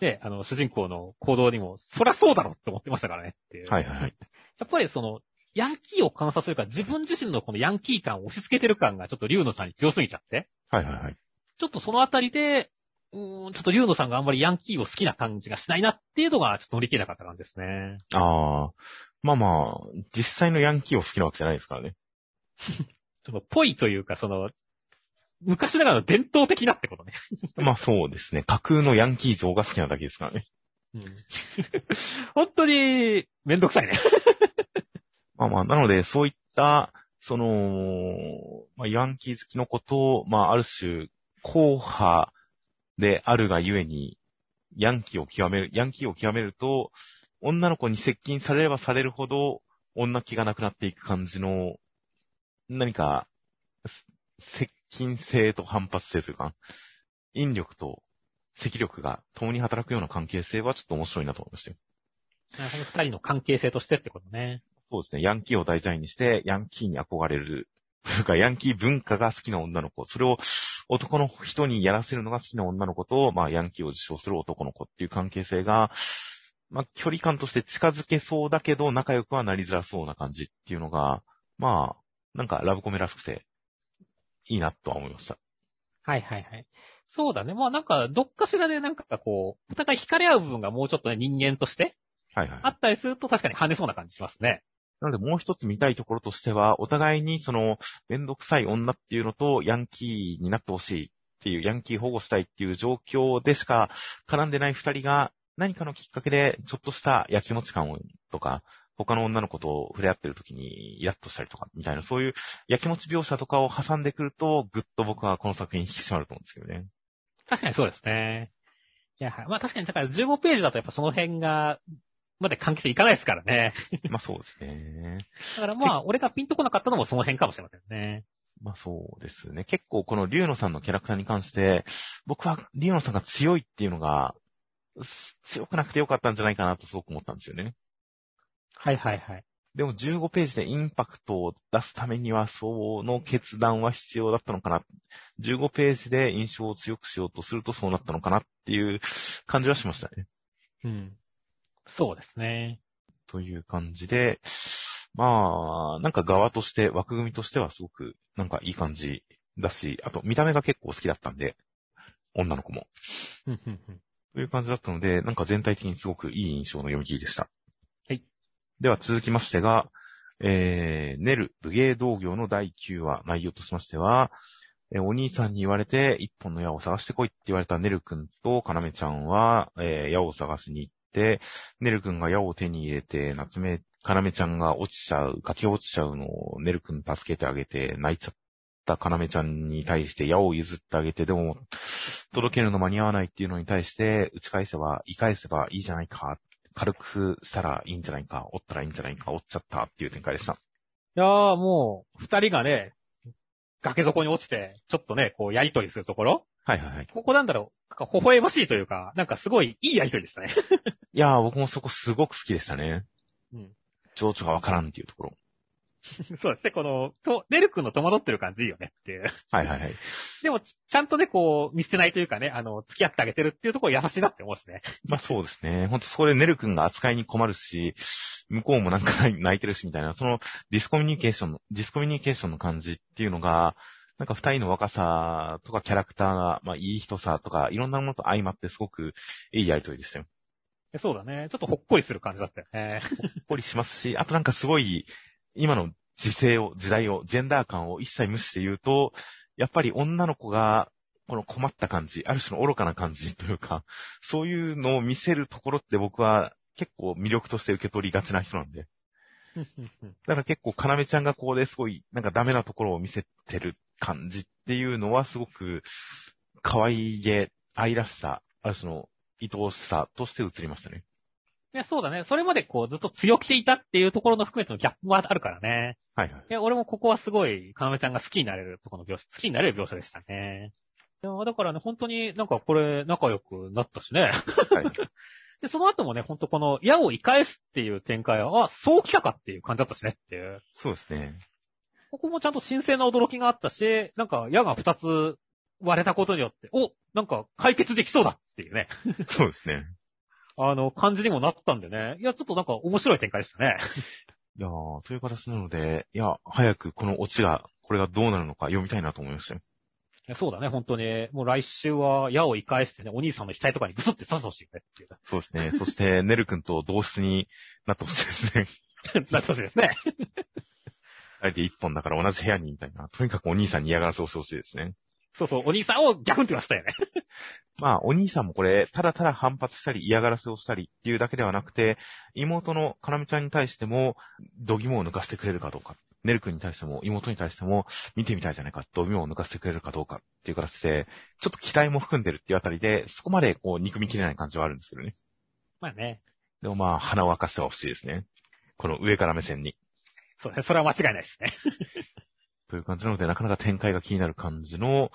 で、あの、主人公の行動にも、そりゃそうだろって思ってましたからねっていう。はいはいはい。やっぱりその、ヤンキーを観察するから自分自身のこのヤンキー感を押し付けてる感がちょっと竜野さんに強すぎちゃって。はいはいはい。ちょっとそのあたりで、うん、ちょっと竜野さんがあんまりヤンキーを好きな感じがしないなっていうのがちょっと乗り切れなかった感じですね。ああ。まあまあ、実際のヤンキーを好きなわけじゃないですからね。その、ぽいというか、その、昔ながらの伝統的なってことね。まあそうですね。架空のヤンキー像が好きなだけですからね。うん。本当に、めんどくさいね。まあまあ、なので、そういった、その、まあ、ヤンキー好きのことを、まあ、ある種、硬派であるがゆえに、ヤンキーを極める、ヤンキーを極めると、女の子に接近されればされるほど、女気がなくなっていく感じの何か、接近性と反発性というか、引力と積力が共に働くような関係性はちょっと面白いなと思いましたよ。この二人の関係性としてってことね。そうですね。ヤンキーを題材にして、ヤンキーに憧れる。というか、ヤンキー文化が好きな女の子。それを男の人にやらせるのが好きな女の子と、まあ、ヤンキーを自称する男の子っていう関係性が、まあ、距離感として近づけそうだけど、仲良くはなりづらそうな感じっていうのが、まあ、なんかラブコメらしくて、いいなとは思いました。はいはいはい。そうだね。まあなんか、どっかしらでなんかこう、お互い惹かれ合う部分がもうちょっとね、人間として、はいはい。あったりすると確かに跳ねそうな感じしますね。なのでもう一つ見たいところとしては、お互いにその、めんどくさい女っていうのと、ヤンキーになってほしいっていう、ヤンキー保護したいっていう状況でしか絡んでない二人が、何かのきっかけで、ちょっとした焼きもち感を、とか、他の女の子と触れ合ってる時にイラッとしたりとか、みたいな、そういう焼きもち描写とかを挟んでくると、ぐっと僕はこの作品引き締まると思うんですけどね。確かにそうですね。いや、まあ確かに、だから15ページだとやっぱその辺が、まで関係性いかないですからね。まあそうですね。だからまあ、俺がピンとこなかったのもその辺かもしれませんね。まあそうですね。結構この龍野さんのキャラクターに関して、僕は龍野さんが強いっていうのが、強くなくてよかったんじゃないかなとすごく思ったんですよね。はいはいはい。でも15ページでインパクトを出すためには、その決断は必要だったのかな。15ページで印象を強くしようとするとそうなったのかなっていう感じはしましたね。うん。そうですね。という感じで、まあ、なんか側として、枠組みとしてはすごく、なんかいい感じだし、あと見た目が結構好きだったんで、女の子も。という感じだったので、なんか全体的にすごくいい印象の読み切りでした。はい。では続きましてが、えー、ネル武芸道業の第9話、内容としましては、えー、お兄さんに言われて、一本の矢を探してこいって言われたネル君とカナメちゃんは、えー、矢を探しに行って、ネル君が矢を手に入れて、夏目、カナメちゃんが落ちちゃう、崖落ちちゃうのをネル君助けてあげて、泣いちゃったカナメちゃんに対して矢を譲ってあげて、でも、届けるの間に合わないっていうのに対して、打ち返せば、言い返せばいいじゃないか、軽くしたらいいんじゃないか、折ったらいいんじゃないか、折っちゃったっていう展開でした。いやーもう、二人がね、崖底に落ちて、ちょっとね、こう、やりとりするところはいはいはい。ここなんだろう、なんか微笑ましいというか、なんかすごいいいやりとりでしたね。いやー、僕もそこすごく好きでしたね。うん。情緒がわからんっていうところ。そうですね、この、と、ネル君の戸惑ってる感じいいよねっていう。はいはいはい。でも、ちゃんとね、こう、見捨てないというかね、あの、付き合ってあげてるっていうところ優しいなって思うしね。まあそうですね。ほんとそこでネル君が扱いに困るし、向こうもなんか泣いてるしみたいな、そのディスコミュニケーションの、ディスコミュニケーションの感じっていうのが、なんか二人の若さとかキャラクターが、まあいい人さとか、いろんなものと相まってすごくいいやりとりでしたよ。そうだね。ちょっとほっこりする感じだったよね。ほっこりしますし、あとなんかすごい、今の時勢を、時代を、ジェンダー感を一切無視して言うと、やっぱり女の子が、この困った感じ、ある種の愚かな感じというか、そういうのを見せるところって僕は結構魅力として受け取りがちな人なんで。だから結構、かなめちゃんがここですごい、なんかダメなところを見せてる感じっていうのはすごく、可愛げ、愛らしさ、ある種の愛おしさとして映りましたね。いや、そうだね。それまでこうずっと強気でいたっていうところの含めてのギャップはあるからね。はいはい。いや、俺もここはすごい、かなめちゃんが好きになれるところの描写、好きになれる描写でしたね。いや、だからね、本当になんかこれ仲良くなったしね。はい。で、その後もね、ほんとこの矢を生かすっていう展開は、あ、そう来たかっていう感じだったしねっていう。そうですね。ここもちゃんと新鮮な驚きがあったし、なんか矢が二つ割れたことによって、お、なんか解決できそうだっていうね。そうですね。あの、感じにもなったんでね。いや、ちょっとなんか面白い展開でしたね。いやー、という形なので、いや、早くこのオチが、これがどうなるのか読みたいなと思いましたよ。そうだね、本当に。もう来週は矢を言い返してね、お兄さんの額とかにブスって刺してほしいねっていう。そうですね。そして、ネル君と同室になってほしいですね。なってほしいですね。あえて一本だから同じ部屋にみたいな。とにかくお兄さんに嫌がらせをしてほしいですね。そうそう、お兄さんをギャフンって言わせたよね。まあ、お兄さんもこれ、ただただ反発したり嫌がらせをしたりっていうだけではなくて、妹のかなみちゃんに対しても、度肝を抜かせてくれるかどうか。ネル君に対しても、妹に対しても、見てみたいじゃないか、度肝を抜かせてくれるかどうかっていう形で、ちょっと期待も含んでるっていうあたりで、そこまでこう、憎みきれない感じはあるんですけどね。まあね。でもまあ、鼻を明かしてはほしいですね。この上から目線に。そうね、それは間違いないですね。という感じなので、なかなか展開が気になる感じの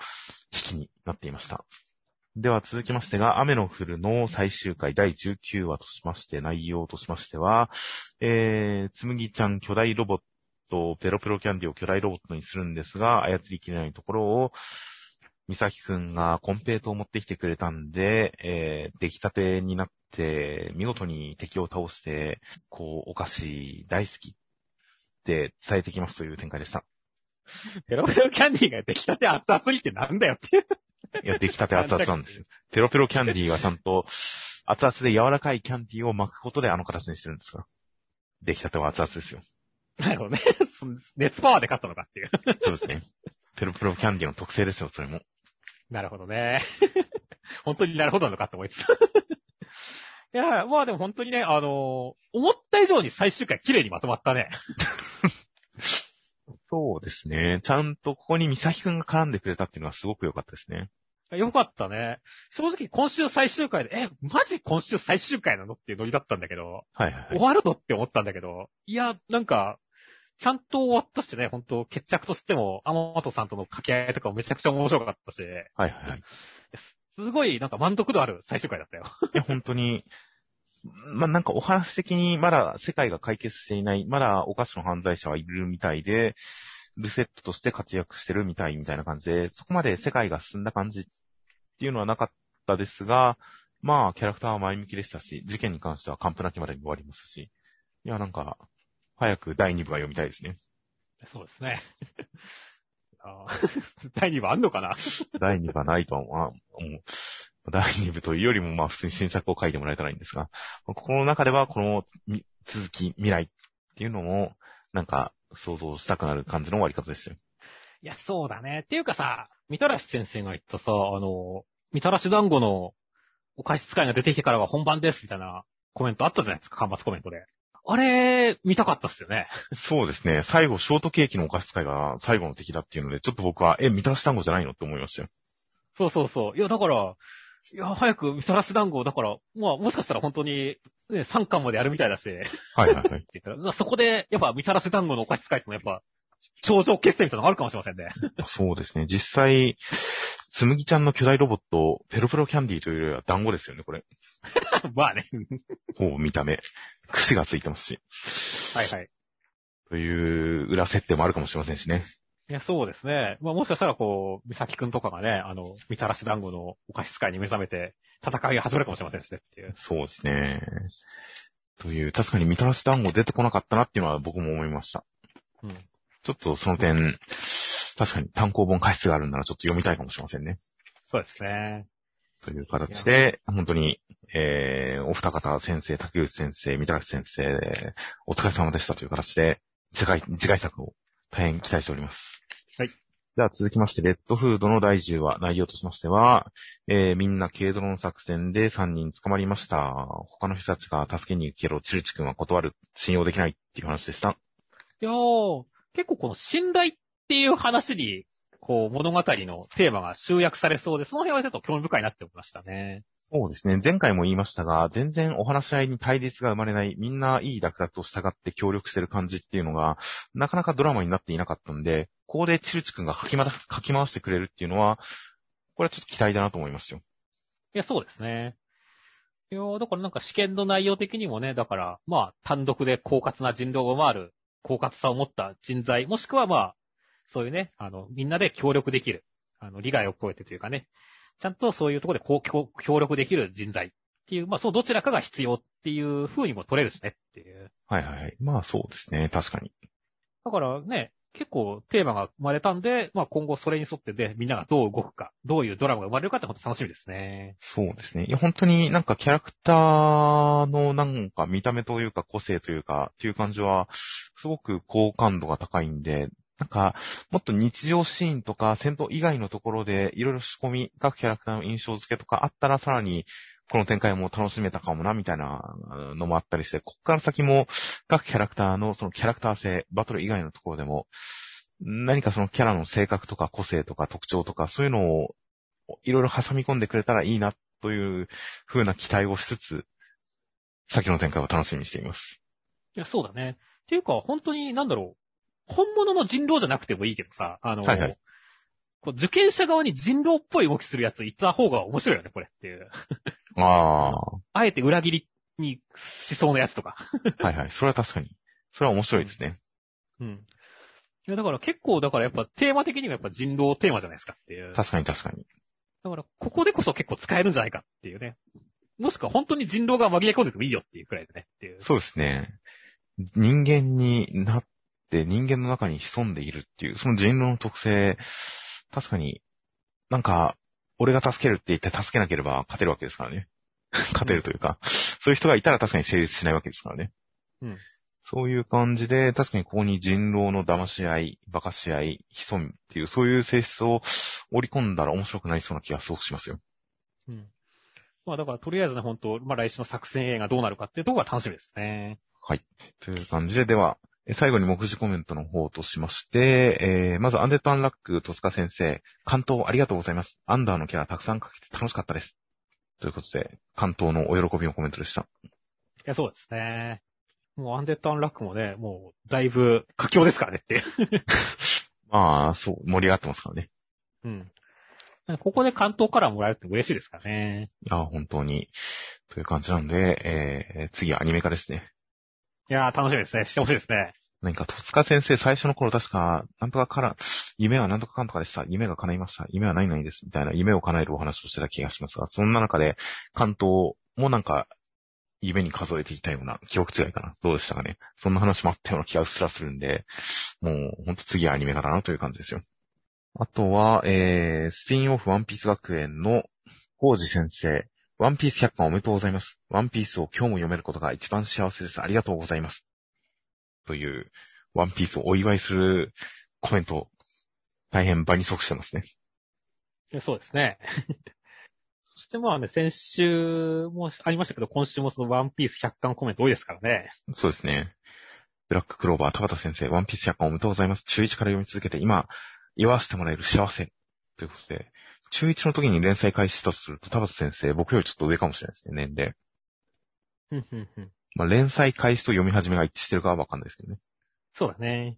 引きになっていました。では続きましてが、雨の降るの最終回第19話としまして、内容としましては、えー、つむぎちゃん巨大ロボット、ペロペロキャンディを巨大ロボットにするんですが、操りきれないところを、みさきくんがコンペイトを持ってきてくれたんで、えー、出来たてになって、見事に敵を倒して、こう、お菓子大好きって伝えてきますという展開でした。ペロペロキャンディーが出来たて熱々にってなんだよっていや、出来たて熱々なんですよ。ペロペロキャンディーはちゃんと、熱々で柔らかいキャンディーを巻くことであの形にしてるんですから。出来たては熱々ですよ。なるほどね。熱パワーで勝ったのかっていう。そうですね。ペロペロキャンディーの特性ですよ、それも。なるほどね。本当になるほどなのかって思いつつ。いいや、まあでも本当にね、あのー思った以上に最終回綺麗にまとまったね。そうですね。ちゃんとここに美咲くんが絡んでくれたっていうのはすごく良かったですね。よかったね。正直今週最終回で、え、マジ今週最終回なのっていうノリだったんだけど、はいはいはい終。わるのって思ったんだけど、いや、なんか、ちゃんと終わったしね、本当決着としても、天本さんとの掛け合いとかもめちゃくちゃ面白かったし、はいはいはい。すごいなんか満足度ある最終回だったよ。いや、本当に、まあ、なんかお話的にまだ世界が解決していない、まだお菓子の犯罪者はいるみたいで、ルセットとして活躍してるみたいみたいな感じで、そこまで世界が進んだ感じっていうのはなかったですが、まあ、キャラクターは前向きでしたし、事件に関しては完膚なきまでに終わりましたし、いや、なんか、早く第2部が読みたいですね。そうですね。第2部あんのかな？第2部はないとは思うう第2部というよりも、まあ普通に新作を書いてもらえたらいいんですが、ここの中ではこのみ続き、未来っていうのも、なんか想像したくなる感じの終わり方でしたよ。いや、そうだね。っていうかさ、みたらし先生が言ったさ、あの、みたらし団子のお菓子使いが出てきてからは本番ですみたいなコメントあったじゃないですか、端末コメントで。あれ、見たかったっすよね。そうですね。最後、ショートケーキのお菓子使いが最後の敵だっていうので、ちょっと僕は、え、みたらし団子じゃないのって思いましたよ。そうそうそう。いや、だから、いや、早くみたらし団子、だから、まあ、もしかしたら本当に、ね、3巻までやるみたいだし、はいはいはい。言ったら、そこで、やっぱみたらし団子のお菓子使いってのはやっぱ、頂上決戦みたいなのがあるかもしれませんね。そうですね。実際、つむぎちゃんの巨大ロボット、ペロペロキャンディーというよりは団子ですよね、これ。まあね。ほぼ見た目。串がついてますし。はいはい。という裏設定もあるかもしれませんしね。いや、そうですね。まあ、もしかしたらこう、みさきくんとかがね、あの、みたらし団子のお菓子使いに目覚めて、戦いが始まるかもしれませんしねっていう。そうですね。という、確かにみたらし団子出てこなかったなっていうのは僕も思いました。うん。ちょっとその点、確かに単行本過失があるんならちょっと読みたいかもしれませんね。そうですね。という形で、本当に、えー、お二方、先生、竹内先生、みたらし先生、お疲れ様でしたという形で、次回、次回作を大変期待しております。はい。では続きまして、レッドフードの第10話、内容としましては、えー、みんな軽ドロン作戦で3人捕まりました。他の人たちが助けに行くけど、チルチ君は断る。信用できないっていう話でした。いやー、結構この信頼っていう話に、こう、物語のテーマが集約されそうで、その辺はちょっと興味深いなって思いましたね。そうですね。前回も言いましたが、全然お話し合いに対立が生まれない、みんないい濁々と従って協力してる感じっていうのが、なかなかドラマになっていなかったんで、ここでチルチ君が書きま書き回してくれるっていうのは、これはちょっと期待だなと思いますよ。いや、そうですね。いやーだからなんか試験の内容的にもね、だから、まあ、単独で狡猾な人狼を回る、狡猾さを持った人材、もしくはまあ、そういうね、あの、みんなで協力できる、あの、利害を超えてというかね、ちゃんとそういうところでこう協協力できる人材っていう、まあ、そうどちらかが必要っていう風にも取れるしねっていう。はいはいはい。まあそうですね。確かに。だからね、結構テーマが生まれたんで、まあ今後それに沿ってで、みんながどう動くか、どういうドラマが生まれるかってこと楽しみですね。そうですね。いや、本当になんかキャラクターのなんか見た目というか個性というかっていう感じは、すごく好感度が高いんで、なんか、もっと日常シーンとか戦闘以外のところでいろいろ仕込み、各キャラクターの印象付けとかあったらさらにこの展開も楽しめたかもな、みたいなのもあったりして、こっから先も各キャラクターのそのキャラクター性、バトル以外のところでも、何かそのキャラの性格とか個性とか特徴とかそういうのをいろいろ挟み込んでくれたらいいなという風な期待をしつつ、先の展開を楽しみにしています。いや、そうだね。っていうか、本当に、なんだろう。本物の人狼じゃなくてもいいけどさ、あの、はいはいこう受験者側に人狼っぽい動きするやついた方が面白いよね、これっていう。ああえて裏切りにしそうなやつとか。あ、はいはい。それは確かに。それは面白いですね。うん。いや、だから結構、だからやっぱテーマ的にもやっぱ人狼テーマじゃないですかっていう。だ確かに確かに。から、ここでこそ結構使えるんじゃないかっていうね。もしくは本当に人狼が紛れ込んでてもいいよっていうくらいでねっていう。そうですね。人間になって人間の中に潜んでいるっていう、その人狼の特性、確かに、なんか、俺が助けるって言って助けなければ勝てるわけですからね。勝てるというか、そういう人がいたら確かに成立しないわけですからね。うん。そういう感じで、確かにここに人狼の騙し合い、馬鹿し合い、潜むっていう、そういう性質を織り込んだら面白くなりそうな気がすごくしますよ。うん。まあだからとりあえずね、本当まあ来週の作戦映画どうなるかっていうところが楽しみですね。はい。という感じで、では、え最後に目次コメントの方としまして、えー、まずアンデッド・アンラック戸塚先生、巻頭ありがとうございます。アンダーのキャラたくさん描けて楽しかったです。ということで、巻頭のお喜びのコメントでした。いや、そうですね。もうアンデッド・アンラックもね、もうだいぶ佳境ですからねって。まあ、そう、盛り上がってますからね。うん。ここで巻頭カラーもらえるって嬉しいですからね。あ本当に。という感じなんで、えー、次はアニメ化ですね。いやー、楽しみですね。してほしいですね。何か、戸塚先生、最初の頃確か、なんとかから、夢はなんとかかんとかでした。夢が叶いました。夢は何々です。みたいな、夢を叶えるお話をしてた気がしますが、そんな中で、関東もなんか、夢に数えていたような、記憶違いかな。どうでしたかね。そんな話もあったような気がうっすらするんで、もう、ほんと次はアニメ化だなという感じですよ。あとは、えー、スピンオフワンピース学園の、コージ先生、ワンピース100巻おめでとうございます。ワンピースを今日も読めることが一番幸せです。ありがとうございます。という、ワンピースをお祝いするコメント、大変場に即してますね。そうですね。そしてまあね、先週もありましたけど、今週もそのワンピース100巻コメント多いですからね。そうですね。ブラッククローバー、田畑先生、ワンピース100巻おめでとうございます。中1から読み続けて、今、祝わせてもらえる幸せ。ということで、中1の時に連載開始したとすると、田畑先生、僕よりちょっと上かもしれないですね、年齢。まあ、連載開始と読み始めが一致してるかはわかんないですけどね。そうだね。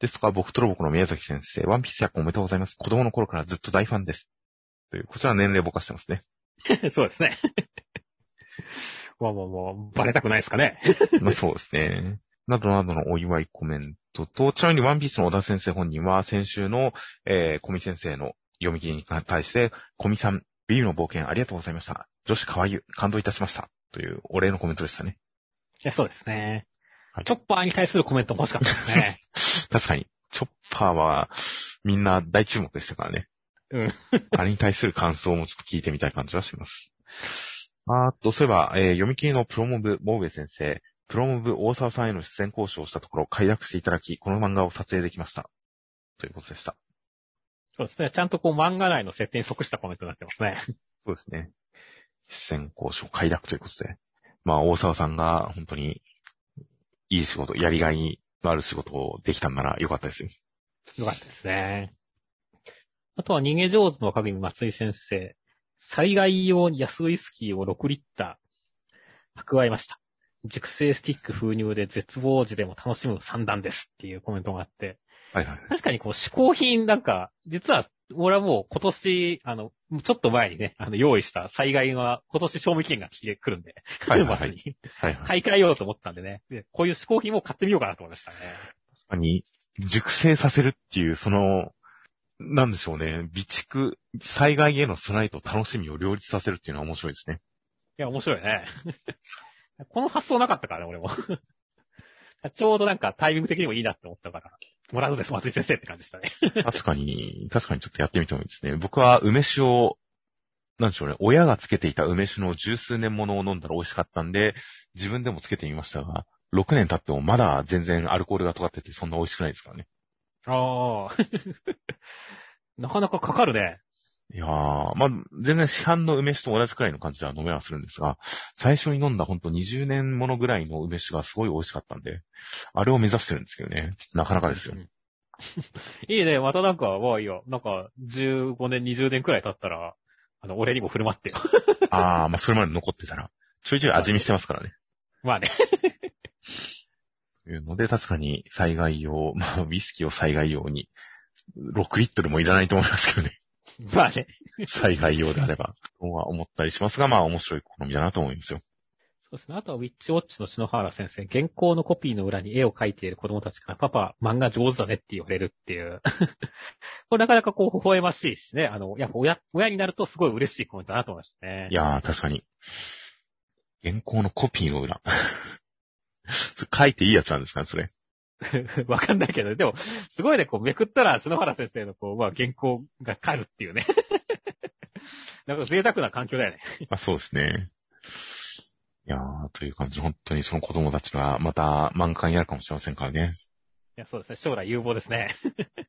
ですとか、僕とロボコの宮崎先生、ワンピース100巻おめでとうございます。子供の頃からずっと大ファンです。という、こちらは年齢ぼかしてますね。そうですね。まあまあまあ、バレたくないですかね。まあそうですね。などなどのお祝いコメントと、ちなみにワンピースの小田先生本人は先週の、えー、コミ先生の読み切りに対して、コミさん、ビビの冒険ありがとうございました。女子可愛い、感動いたしました。というお礼のコメントでしたね。いや、そうですね。はいチョッパーに対するコメントも欲しかったですね。確かに、チョッパーはみんな大注目でしたからね。うん。あれに対する感想もちょっと聞いてみたい感じはします。あと、そういえば、えー読み切りのプロモブ、モーベ先生、プロモブ大沢さんへの出演交渉をしたところ、快諾していただき、この漫画を撮影できました。ということでした。そうですね。ちゃんとこう漫画内の設定に即したコメントになってますね。そうですね。出演交渉快諾ということで。まあ、大沢さんが本当にいい仕事、やりがいのある仕事をできたんならよかったですよ。よかったですね。あとは逃げ上手の影に松井先生。災害用に安ウイスキーを6リッター蓄えました。熟成スティック封入で絶望時でも楽しむ三段ですっていうコメントがあって。はいはい。確かにこう、嗜好品なんか、実は、俺はもう今年、あの、ちょっと前にね、あの、用意した災害が今年賞味期限が来てくるんで、はいはいはいに はいはい。買い替えようと思ったんでね。でこういう嗜好品も買ってみようかなと思いましたね。確かに、熟成させるっていう、その、なんでしょうね。備蓄、災害への備えと楽しみを両立させるっていうのは面白いですね。いや、面白いね。この発想なかったからね、俺も。ちょうどなんかタイミング的にもいいなって思ったから、もらうのです、松井先生って感じでしたね。確かに、確かにちょっとやってみてもいいですね。僕は梅酒を、なんでしょうね、親がつけていた梅酒の十数年ものを飲んだら美味しかったんで、自分でもつけてみましたが、6年経ってもまだ全然アルコールが尖っててそんな美味しくないですからね。ああ。なかなかかかるね。いやー、まあ、全然市販の梅酒と同じくらいの感じでは飲めはするんですが、最初に飲んだほんと20年ものぐらいの梅酒がすごい美味しかったんで、あれを目指してるんですけどね。なかなかですよ。いいね、またなんか、まあいいよ。なんか、15年、20年くらい経ったら、あの、俺にも振る舞ってよ。あー、まあ、それまで残ってたら、ちょいちょい味見してますからね。まあね。というので、確かに災害用、まあ、ウイスキーを災害用に、6リットルもいらないと思いますけどね。まあね。災害用であれば、とは思ったりしますが、まあ、面白い好みだなと思いますよ。そうですね。あとは、ウィッチウォッチの篠原先生、原稿のコピーの裏に絵を描いている子供たちから、パパ、漫画上手だねって言われるっていう。これなかなかこう、微笑ましいしね。あの、やっぱ親、親になるとすごい嬉しいコメントだなと思いましたねい。やー、確かに。原稿のコピーの裏。書いていいやつなんですかね、それ。わかんないけど、でも、すごいね、こう、めくったら、篠原先生の、こう、まあ、原稿がかるっていうね。なんか贅沢な環境だよね。まあ、そうですね。いやー、という感じで、本当にその子供たちがまた漫画家になるかもしれませんからね。いや、そうですね。将来有望ですね。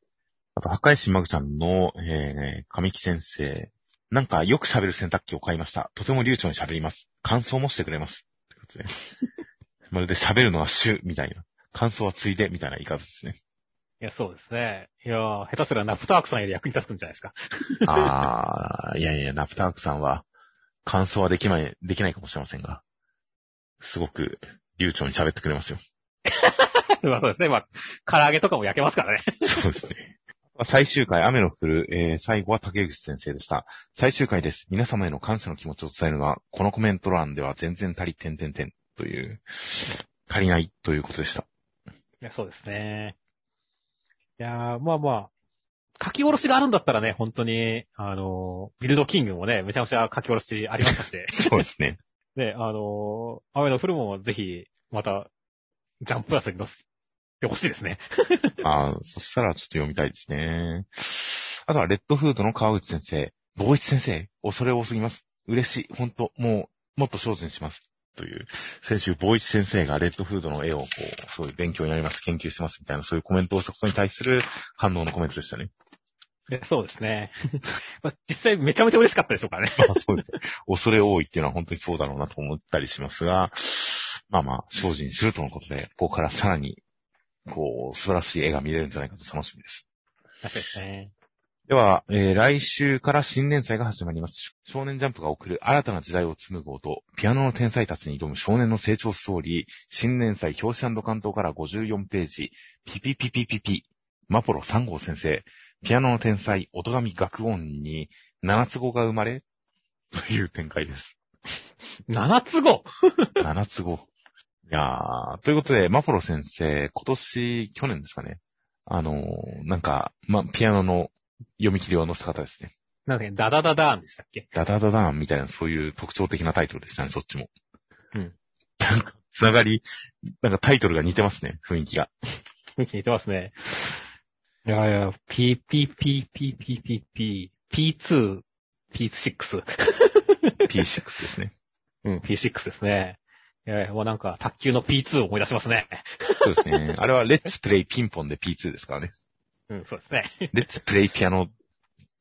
あと、破壊神マグちゃんの、えー、神木先生。なんかよく喋る洗濯機を買いました。とても流暢に喋ります。感想もしてくれます。ということでまるで喋るのは主みたいな。感想はついでみたいな言い方ですね。いや、そうですね。いやー、下手すらナプタークさんより役に立つんじゃないですか。あー、いやいや、ナプタークさんは、感想はできない、できないかもしれませんが、すごく流暢に喋ってくれますよ。まあそうですね。まあ、唐揚げとかも焼けますからね。そうですね。最終回、雨の降る、えー最後は竹口先生でした。最終回です。皆様への感謝の気持ちを伝えるのは、このコメント欄では全然足り、点々点という、足りないということでした。いや、そうですね。いやー、まあまあ、書き下ろしがあるんだったらね、本当に、あのー、ビルドキングもね、めちゃめちゃ書き下ろしありましたし、そうですね。ね、あのー、雨の降るもぜひ、また、ジャンププラスに載せてほしいですね。あーそしたらちょっと読みたいですね。あとは、レッドフードの川口先生。坊一先生、恐れ多すぎます。嬉しい。本当もう、もっと精進します。という、先週、坊一先生がレッドフードの絵を、こう、そういう勉強になります、研究してます、みたいな、そういうコメントをしたことに対する反応のコメントでしたね。でそうですね。まあ、実際めちゃめちゃ嬉しかったでしょうからね。まあそうです。恐れ多いっていうのは本当にそうだろうなと思ったりしますが、まあまあ、精進するとのことで、ここからさらに、こう、素晴らしい絵が見れるんじゃないかと楽しみです。そうですね。では、えー来週から新連載が始まります。少年ジャンプが送る新たな時代を紡ぐ音、ピアノの天才たちに挑む少年の成長ストーリー、新連載表紙関東から54ページ、ピピピピピピ、マポロ3号先生、ピアノの天才、音神学音に七つ子が生まれ、という展開です。七つ子？七つ子。いやー、ということで、マポロ先生、今年、去年ですかね。あのーなんか、ま、ピアノの読み切りを載せた方ですね。なんかね、ダダダダーンでしたっけ？ダダダダーンみたいな、そういう特徴的なタイトルでしたね、そっちも。うん。なんか、つながり、なんかタイトルが似てますね、雰囲気が。雰囲気似てますね。いやいや、P, P, P, P, P, P, P, P2、P6。P6 ですね。うん、P6 ですね。いやいや、もうなんか、卓球の P2 を思い出しますね。そうですね。あれは、レッツプレイピンポンで P2 ですからね。うん、そうですね。レッツプレイピアノ、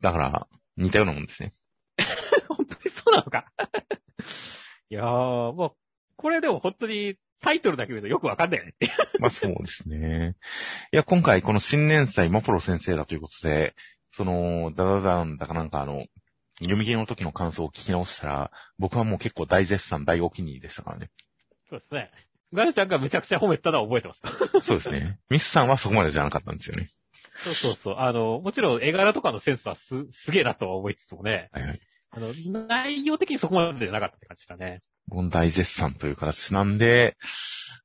だから、似たようなもんですね。本当にそうなのか。いやー、もう、これでも本当にタイトルだけ見るとよくわかんないよね。まあそうですね。いや、今回この新年祭マポロ先生だということで、その、ダダダンだかなんかあの、読み切りの時の感想を聞き直したら、僕はもう結構大絶賛、大お気に入りでしたからね。そうですね。ガルちゃんがめちゃくちゃ褒めてたのは覚えてます。そうですね。ミスさんはそこまでじゃなかったんですよね。そうそうそう。あの、もちろん絵柄とかのセンスはす、すげえなとは思いつつもね、はいはい。あの、内容的にそこまでじゃなかったって感じだね。もう大絶賛という形なんで、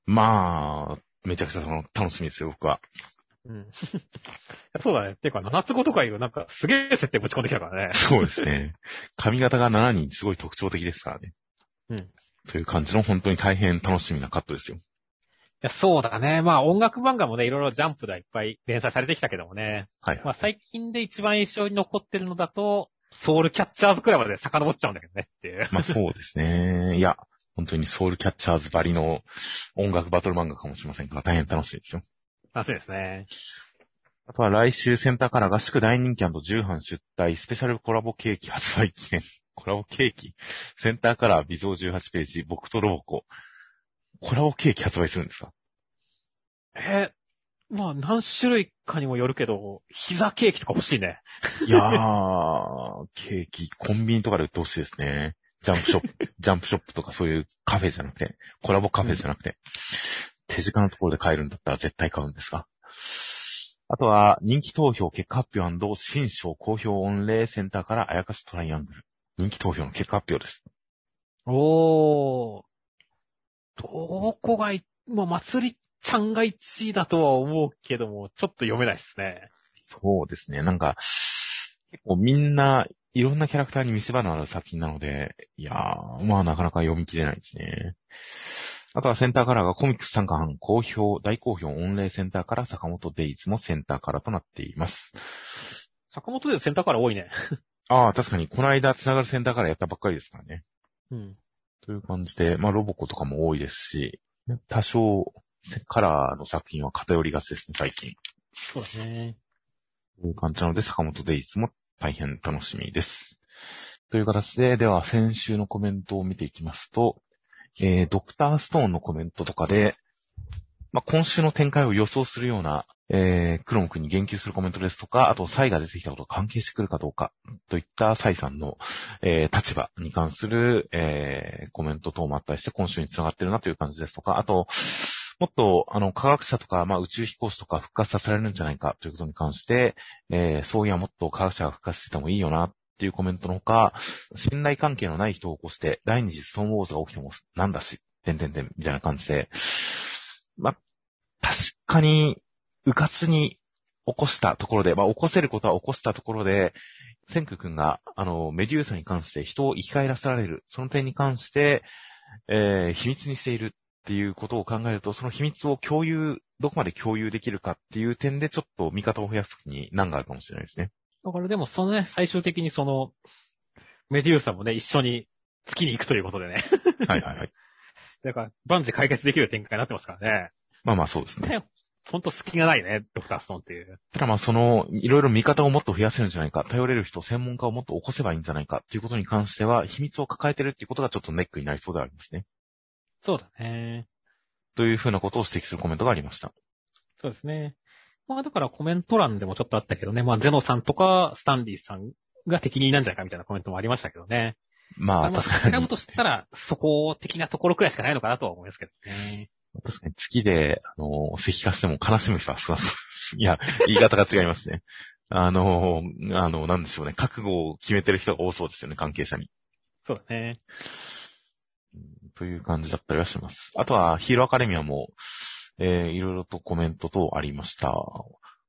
まあ、めちゃくちゃその楽しみですよ、僕は。うん。そうだね。ていうか、七つ子とかいう、なんか、すげえ設定ぶち込んできたからね。そうですね。髪型が7人すごい特徴的ですからね。うん。という感じの本当に大変楽しみなカットですよ。そうだね。まあ音楽漫画もね、いろいろジャンプでいっぱい連載されてきたけどもね。はい。まあ最近で一番印象に残ってるのだと、ソウルキャッチャーズくらいまで遡っちゃうんだけどねっていう。まあそうですね。いや、本当にソウルキャッチャーズばりの音楽バトル漫画かもしれませんから、大変楽しいですよ。あ、そうですね。あとは来週センターカラー合宿大人気重版出題スペシャルコラボケーキ発売記念。コラボケーキセンターカラー微増18ページ、僕とロボコ。コラボケーキ発売するんですか？えまあ何種類かにもよるけど、膝ケーキとか欲しいね。いやー、ケーキ、コンビニとかで売ってほしいですね。ジャンプショップ、ジャンプショップとかそういうカフェじゃなくて、コラボカフェじゃなくて、手近なところで買えるんだったら絶対買うんですが。あとは、人気投票結果発表新章公表御礼センターからあやかしトライアングル。人気投票の結果発表です。おー。どこがい、まあ、祭りちゃんが1位だとは思うけども、ちょっと読めないですね。そうですね。なんか、結構みんないろんなキャラクターに見せ場のある作品なので、いやー、まあなかなか読み切れないですね。あとはセンターカラーがコミックス参加班、好評、大好評御礼センターから坂本デイズもセンターカラーとなっています。坂本でセンターから多いね。ああ、確かにこの間つながるセンターカラーやったばっかりですからね。うん。という感じで、まあロボコとかも多いですし、多少カラーの作品は偏りがちですね、最近。そうだね。という感じなので、坂本デイズも大変楽しみです。という形で、では先週のコメントを見ていきますと、えー、ドクターストーンのコメントとかで、まあ、今週の展開を予想するような、えー、クロム君に言及するコメントですとか、あと、サイが出てきたことが関係してくるかどうか、といったサイさんの、えー、立場に関する、えー、コメント等もあったりして、今週につながってるなという感じですとか、あと、もっと、あの、科学者とか、まあ、宇宙飛行士とか復活させられるんじゃないかということに関して、えー、そういやもっと科学者が復活しててもいいよな、っていうコメントのほか、信頼関係のない人を起こして、第二次ストーンウォーズが起きてもなんだし、てんてんてん、みたいな感じで、まあ、確かに、うかつに起こしたところで、まあ、起こせることは起こしたところで、センク君が、あの、メデューサに関して人を生き返らせられる、その点に関して、えー、秘密にしているっていうことを考えると、その秘密を共有、どこまで共有できるかっていう点で、ちょっと見方を増やすときに難があるかもしれないですね。だからでも、そのね、最終的にその、メデューサもね、一緒に月に行くということでね。はいはいはい。だから、万事解決できる展開になってますからね。まあまあそうですね。ねほんと隙がないね、ドクターストーンっていう。ただまあその、いろいろ見方をもっと増やせるんじゃないか、頼れる人、専門家をもっと起こせばいいんじゃないかっていうことに関しては、秘密を抱えてるっていうことがちょっとネックになりそうでありますね。そうだね。というふうなことを指摘するコメントがありました。そうですね。まあだからコメント欄でもちょっとあったけどね、まあゼノさんとかスタンリーさんが適任なんじゃないかみたいなコメントもありましたけどね。まあ、確かに。選ぶとしたら、そこ的なところくらいしかないのかなとは思いますけどね。確かに月で、あの、石化しても悲しむ人は少なそうです。いや、言い方が違いますね。あの、あの、なんでしょうね。覚悟を決めてる人が多そうですよね、関係者に。そうだね。という感じだったりはします。あとは、ヒーローアカデミアも、えー、いろいろとコメント等ありました。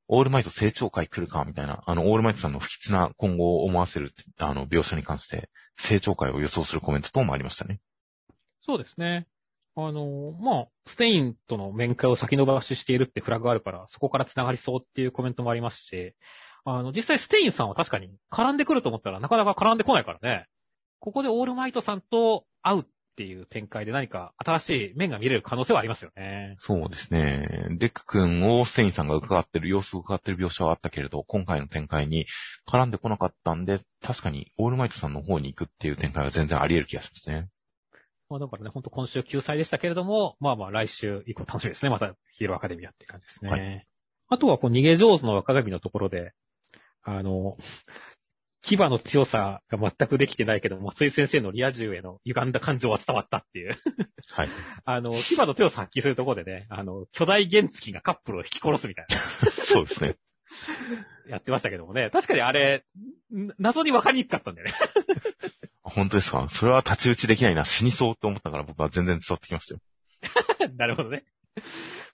オールマイト成長会来るかみたいな、あの、オールマイトさんの不吉な今後を思わせる、あの、描写に関して、成長会を予想するコメント等もありましたね。そうですね。あの、まあ、ステインとの面会を先延ばししているってフラグがあるから、そこから繋がりそうっていうコメントもありますし、あの、実際ステインさんは確かに絡んでくると思ったらなかなか絡んでこないからね。ここでオールマイトさんと会うっていう展開で何か新しい面が見れる可能性はありますよね。そうですね。デク君をステインさんが伺ってる、様子を伺ってる描写はあったけれど、今回の展開に絡んでこなかったんで、確かにオールマイトさんの方に行くっていう展開は全然あり得る気がしますね。まあだからね、ほんと今週休載でしたけれども、まあまあ来週以降楽しみですね。またヒーローアカデミアって感じですね。はい、あとはこう逃げ上手の若神のところで、あの、牙の強さが全くできてないけど、松井先生のリア充への歪んだ感情は伝わったっていうはい。あの、牙の強さ発揮するところでね、あの、巨大原付がカップルを引き殺すみたいな そうですね。やってましたけどもね。確かにあれ、謎に分かりにくかったんだよね本当ですか？それは太刀打ちできないな。死にそうと思ったから僕は全然伝わってきましたよ。なるほどね。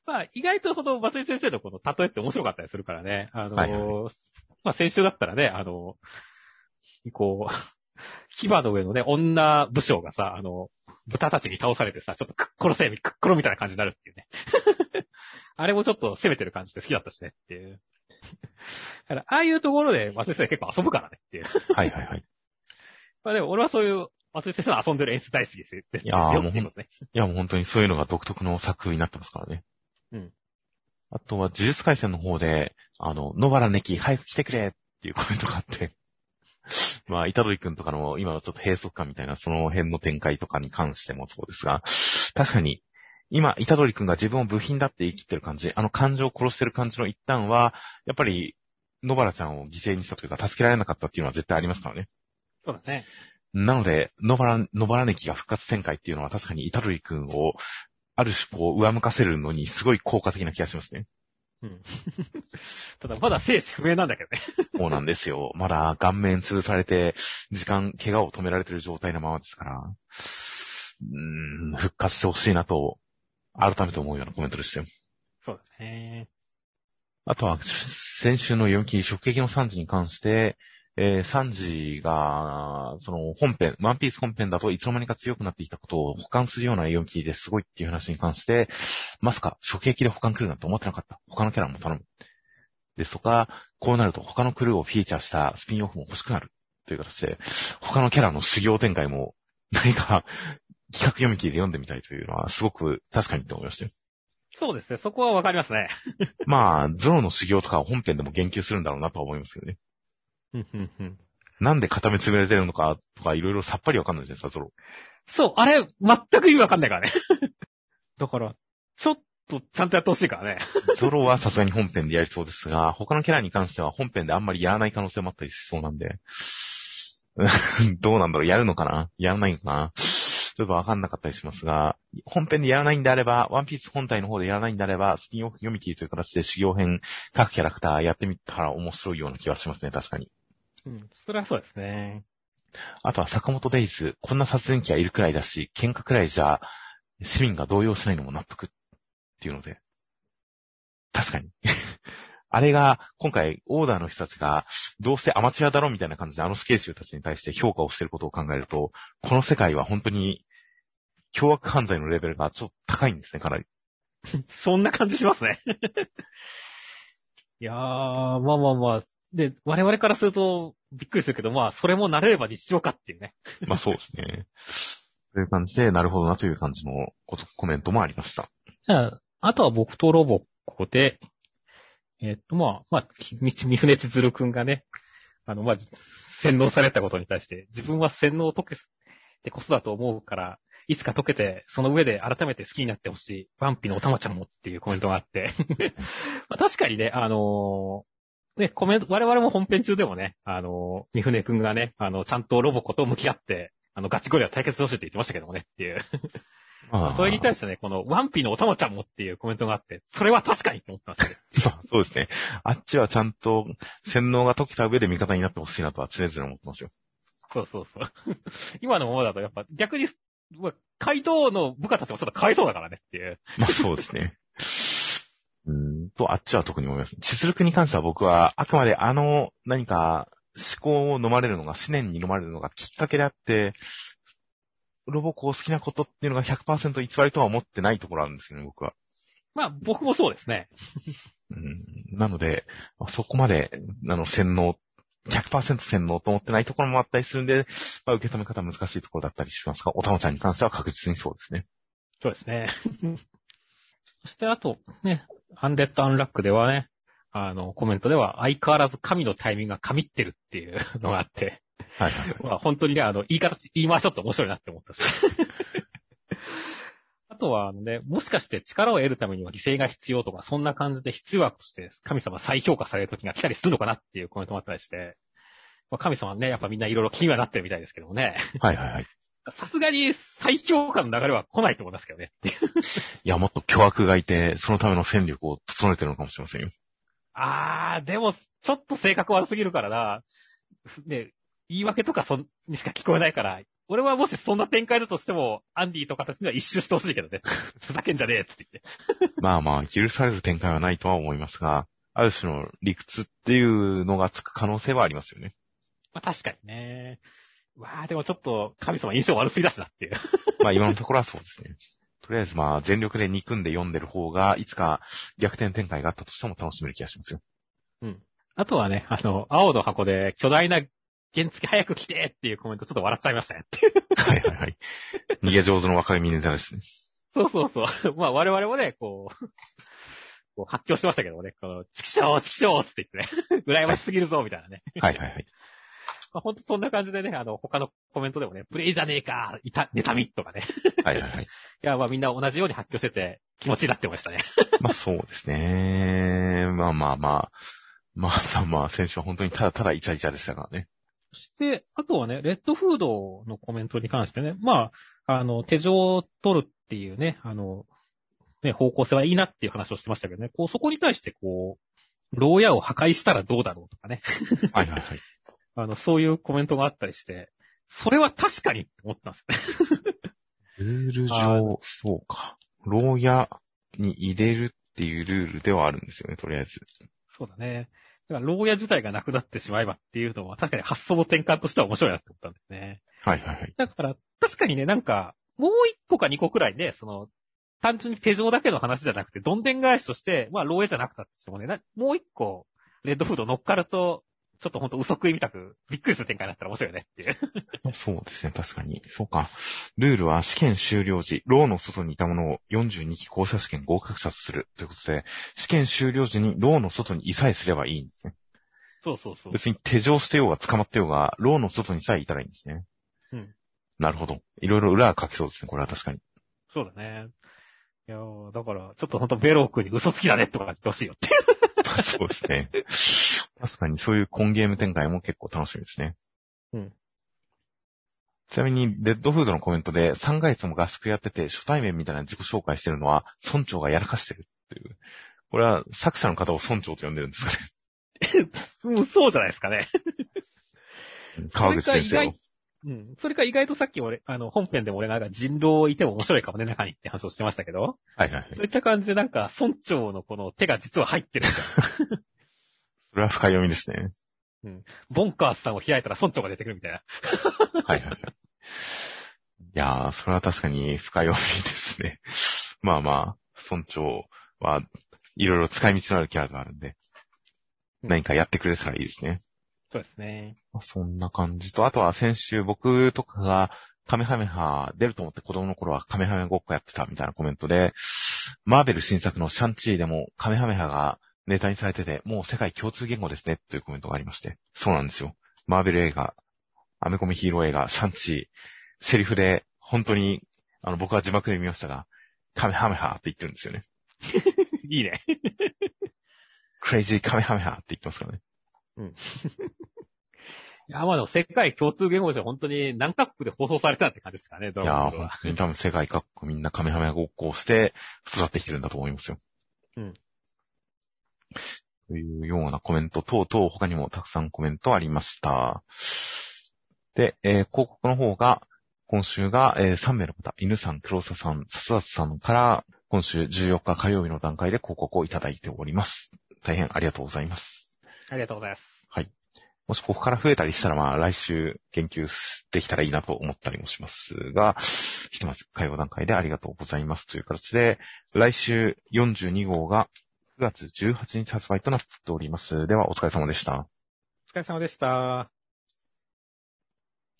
まあ、意外とその、松井先生のこの例えって面白かったりするからね。あの、はいはい、まあ先週だったらね、あの、こう、牙の上のね、女武将がさ、あの、豚たちに倒されてさ、ちょっとくっ殺せ、くっ殺みたいな感じになるっていうね。あれもちょっと攻めてる感じで好きだったしねっていう。だから、ああいうところで松井先生結構遊ぶからねっていう。はいはいはい。まあでも俺はそういう松井先生の遊んでる演出大好きですよ。いやもう、ね、いやもう本当にそういうのが独特の作風になってますからね。うん。あとは、呪術回戦の方で、あの、野原ネキ早く来てくれっていうコメントがあって まあ、イタドリ君とかの今のちょっと閉塞感みたいなその辺の展開とかに関してもそうですが、確かに、今、イタドリ君が自分を部品だって言い切ってる感じ、あの感情を殺してる感じの一端は、やっぱり、野原ちゃんを犠牲にしたというか、助けられなかったっていうのは絶対ありますからね。そうだね。なので、野原、野原ネキが復活展開っていうのは確かにイタドリ君を、ある種こう、上向かせるのにすごい効果的な気がしますね。うん。ただ、まだ生死不明なんだけどね。そうなんですよ。まだ顔面潰されて、時間、怪我を止められてる状態のままですから、うん、復活してほしいなと、改めて思うようなコメントでしたよ。そうですね。あとは、先週の4期、食撃の3時に関して、えー、サンジが、その本編、ワンピース本編だといつの間にか強くなっていたことを保管するような4期ですごいっていう話に関して、まさか初撃で保管来るなんて思ってなかった。他のキャラも頼む。ですとか、こうなると他のクルーをフィーチャーしたスピンオフも欲しくなる。という形で、他のキャラの修行展開も何か企画読み切りで読んでみたいというのはすごく確かにって思いましたよ。そうですね。そこはわかりますね。まあ、ゾロの修行とか本編でも言及するんだろうなとは思いますけどね。なんで固め潰れてるのかとかいろいろさっぱりわかんないですね、サゾロ。そう、あれ、全く意味わかんないからね。だから、ちょっとちゃんとやってほしいからね。ゾロはさすがに本編でやりそうですが、他のキャラに関しては本編であんまりやらない可能性もあったりしそうなんで、どうなんだろうやるのかな？やらないのかな？ちょっとわかんなかったりしますが、本編でやらないんであれば、ワンピース本体の方でやらないんであれば、スピンオフ読み切りという形で修行編各キャラクターやってみたら面白いような気がしますね、確かに。うん、それはそうですね。あとは坂本デイズ、こんな殺人鬼はいるくらいだし、喧嘩くらいじゃ、市民が動揺しないのも納得っていうので。確かに。あれが、今回、オーダーの人たちが、どうせアマチュアだろみたいな感じであの死刑囚たちに対して評価をしていることを考えると、この世界は本当に、凶悪犯罪のレベルがちょっと高いんですね、かなり。そんな感じしますね。いやー、まあまあまあ。で、我々からするとびっくりするけど、まあ、それも慣れれば日常かっていうね。まあそうですね。という感じで、なるほどなという感じのコメントもありました。じゃあ、あとは僕とロボコで、えっと、まあ、まあ、み、三船千鶴くんがね、あの、まあ、洗脳されたことに対して、自分は洗脳を解けてこそだと思うから、いつか解けて、その上で改めて好きになってほしい、ワンピのおたまちゃんもっていうコメントがあって、まあ、確かにね、あのーね、コメント、我々も本編中でもね、あのー、三船くんがね、あの、ちゃんとロボコと向き合って、あの、ガチゴリラ対決してほしいって言ってましたけどもねっていう。ま それに対してね、この、ワンピのおたまちゃんもっていうコメントがあって、それは確かにって思ったんですよ。まあそうですね。あっちはちゃんと洗脳が解けた上で味方になってほしいなとは常々思ってますよ。そうそうそう。今のままだとやっぱ逆に、怪盗の部下たちもちょっとかわいそうだからねっていう。まあそうですね。うーんと、あっちは特に思います。実力に関しては僕は、あくまであの何か思考を飲まれるのが、思念に飲まれるのがきっかけであって、ロボコを好きなことっていうのが100%偽りとは思ってないところあるんですよね、僕は。まあ僕もそうですね。うん、なので、まあそこまで、あの、洗脳、100%洗脳と思ってないところもあったりするんで、まあ、受け止め方難しいところだったりしますが、おたまちゃんに関しては確実にそうですね。そうですね。そしてあと、ね、アンデッド・アンラックではね、あの、コメントでは相変わらず神のタイミングが神ってるっていう のがあって、はいはい。まあ本当にね、あの、言い方、言い回しちょっと面白いなって思ったし。あとは、ね、もしかして力を得るためには犠牲が必要とか、そんな感じで必要悪として神様再評価される時が来たりするのかなっていうコメントもあったりして、まあ、神様はね、やっぱみんないろいろ気にはなってるみたいですけどもね。はいはいはい。さすがに最強化の流れは来ないと思いますけどね いや、もっと巨悪がいて、そのための戦力を整えてるのかもしれませんよ。あー、でも、ちょっと性格悪すぎるからな。ね、言い訳とかそんにしか聞こえないから、俺はもしそんな展開だとしても、アンディとかたちには一周してほしいけどね。ふざけんじゃねえって言って。まあまあ、許される展開はないとは思いますが、ある種の理屈っていうのがつく可能性はありますよね。まあ確かにね。わー、でもちょっと神様印象悪すぎだしなっていう。まあ今のところはそうですね。とりあえずまあ全力で憎んで読んでる方が、いつか逆転展開があったとしても楽しめる気がしますよ。あとはね、あの、青の箱で巨大な原付早く来てっていうコメントちょっと笑っちゃいましたねっていう。はいはいはい。逃げ上手の若いミネタですね。そうそうそう。まあ我々もね、こう、こう発狂してましたけどもね、この、チキショー、チキショーって言ってね、羨ましすぎるぞ、みたいなね。はいはいはい。まあ、ほんとそんな感じでね、あの、他のコメントでもね、プレイじゃねえか、いた、妬みとかね。はいはいはい。いや、まあみんな同じように発狂してて、気持ちになってましたね。まあそうですね。まあまあまあ。まあまあまあ、選手は本当にただただイチャイチャでしたからね。そして、あとはね、レッドフードのコメントに関してね、まあ、あの、手錠を取るっていうね、あの、ね、方向性はいいなっていう話をしてましたけどね、こう、そこに対してこう、牢屋を破壊したらどうだろうとかね、はいはいはい。あの、そういうコメントがあったりして、それは確かにって思ったんですよね。ルールあ上、そうか。牢屋に入れるっていうルールではあるんですよね、とりあえず。そうだね。だから、牢屋自体がなくなってしまえばっていうのは、確かに発想の転換としては面白いなって思ったんですね。はいはいはい。だから、確かにね、なんか、もう一個か二個くらいね、その、単純に手錠だけの話じゃなくて、どんでん返しとして、まあ、牢屋じゃなくたとしてもね、なもう一個、レッドフード乗っかると、ちょっとほんと嘘食いみたく、びっくりする展開になったら面白いよねっていう。そうですね、確かに。そうか。ルールは試験終了時、牢の外にいたものを42期校舎試験合格者とするということで、試験終了時に牢の外にいさえすればいいんですね。そうそうそう。別に手錠してようが捕まってようが、牢の外にさえいたらいいんですね。うん。なるほど。いろいろ裏は書きそうですね、これは確かに。そうだね。いやーだから、ちょっとほんとベロー君に嘘つきだねとか言ってほしいよって。そうですね。確かにそういうコンゲーム展開も結構楽しみですね。うん。ちなみに、デッドフードのコメントで、3ヶ月も合宿やってて、初対面みたいな自己紹介してるのは、村長がやらかしてるっていう。これは、作者の方を村長と呼んでるんですかね。うんそうじゃないですかね。川口先生を。うん。それか意外とさっき俺、あの、本編でも俺なんか人狼いても面白いかもね、中にって話をしてましたけど、はいはい。そういった感じでなんか村長のこの手が実は入ってるみたいな。それは深読みですね。ボンカースさんを開いたら村長が出てくるみたいな。はいはいはい。いやー、それは確かに深読みですね。まあまあ、村長はいろいろ使い道のあるキャラがあるんで、うん何かやってくれたらいいですね。そうですね。まあそんな感じと、あとは先週僕とかがカメハメハ出ると思って子供の頃はカメハメごっこやってたみたいなコメントで、マーベル新作のシャンチーでもカメハメハがネタにされてて、もう世界共通言語ですねというコメントがありまして。そうなんですよ。マーベル映画、アメコミヒーロー映画、シャンチー、セリフで本当に、あの僕は字幕で見ましたが、カメハメハって言ってるんですよね。いいね。クレイジーカメハメハって言ってますからね。いや、まあでも世界共通言語じゃ本当に何カ国で放送されたって感じですかね、ドいやー、ラゴンボールは。本当に多分世界各国みんなカメハメハごっこをして育ってきてるんだと思いますよ。うん。というようなコメント等々他にもたくさんコメントありました。で、えー広告の方が、今週が、えー3名の方、犬さん、黒沢さん、笹田さんから、今週14日火曜日の段階で広告をいただいております。大変ありがとうございます。ありがとうございます。もしここから増えたりしたら、まあ来週研究できたらいいなと思ったりもしますが、ひとまず火曜段階でありがとうございますという形で、来週42号が9月18日発売となっております。ではお疲れ様でした。お疲れ様でした。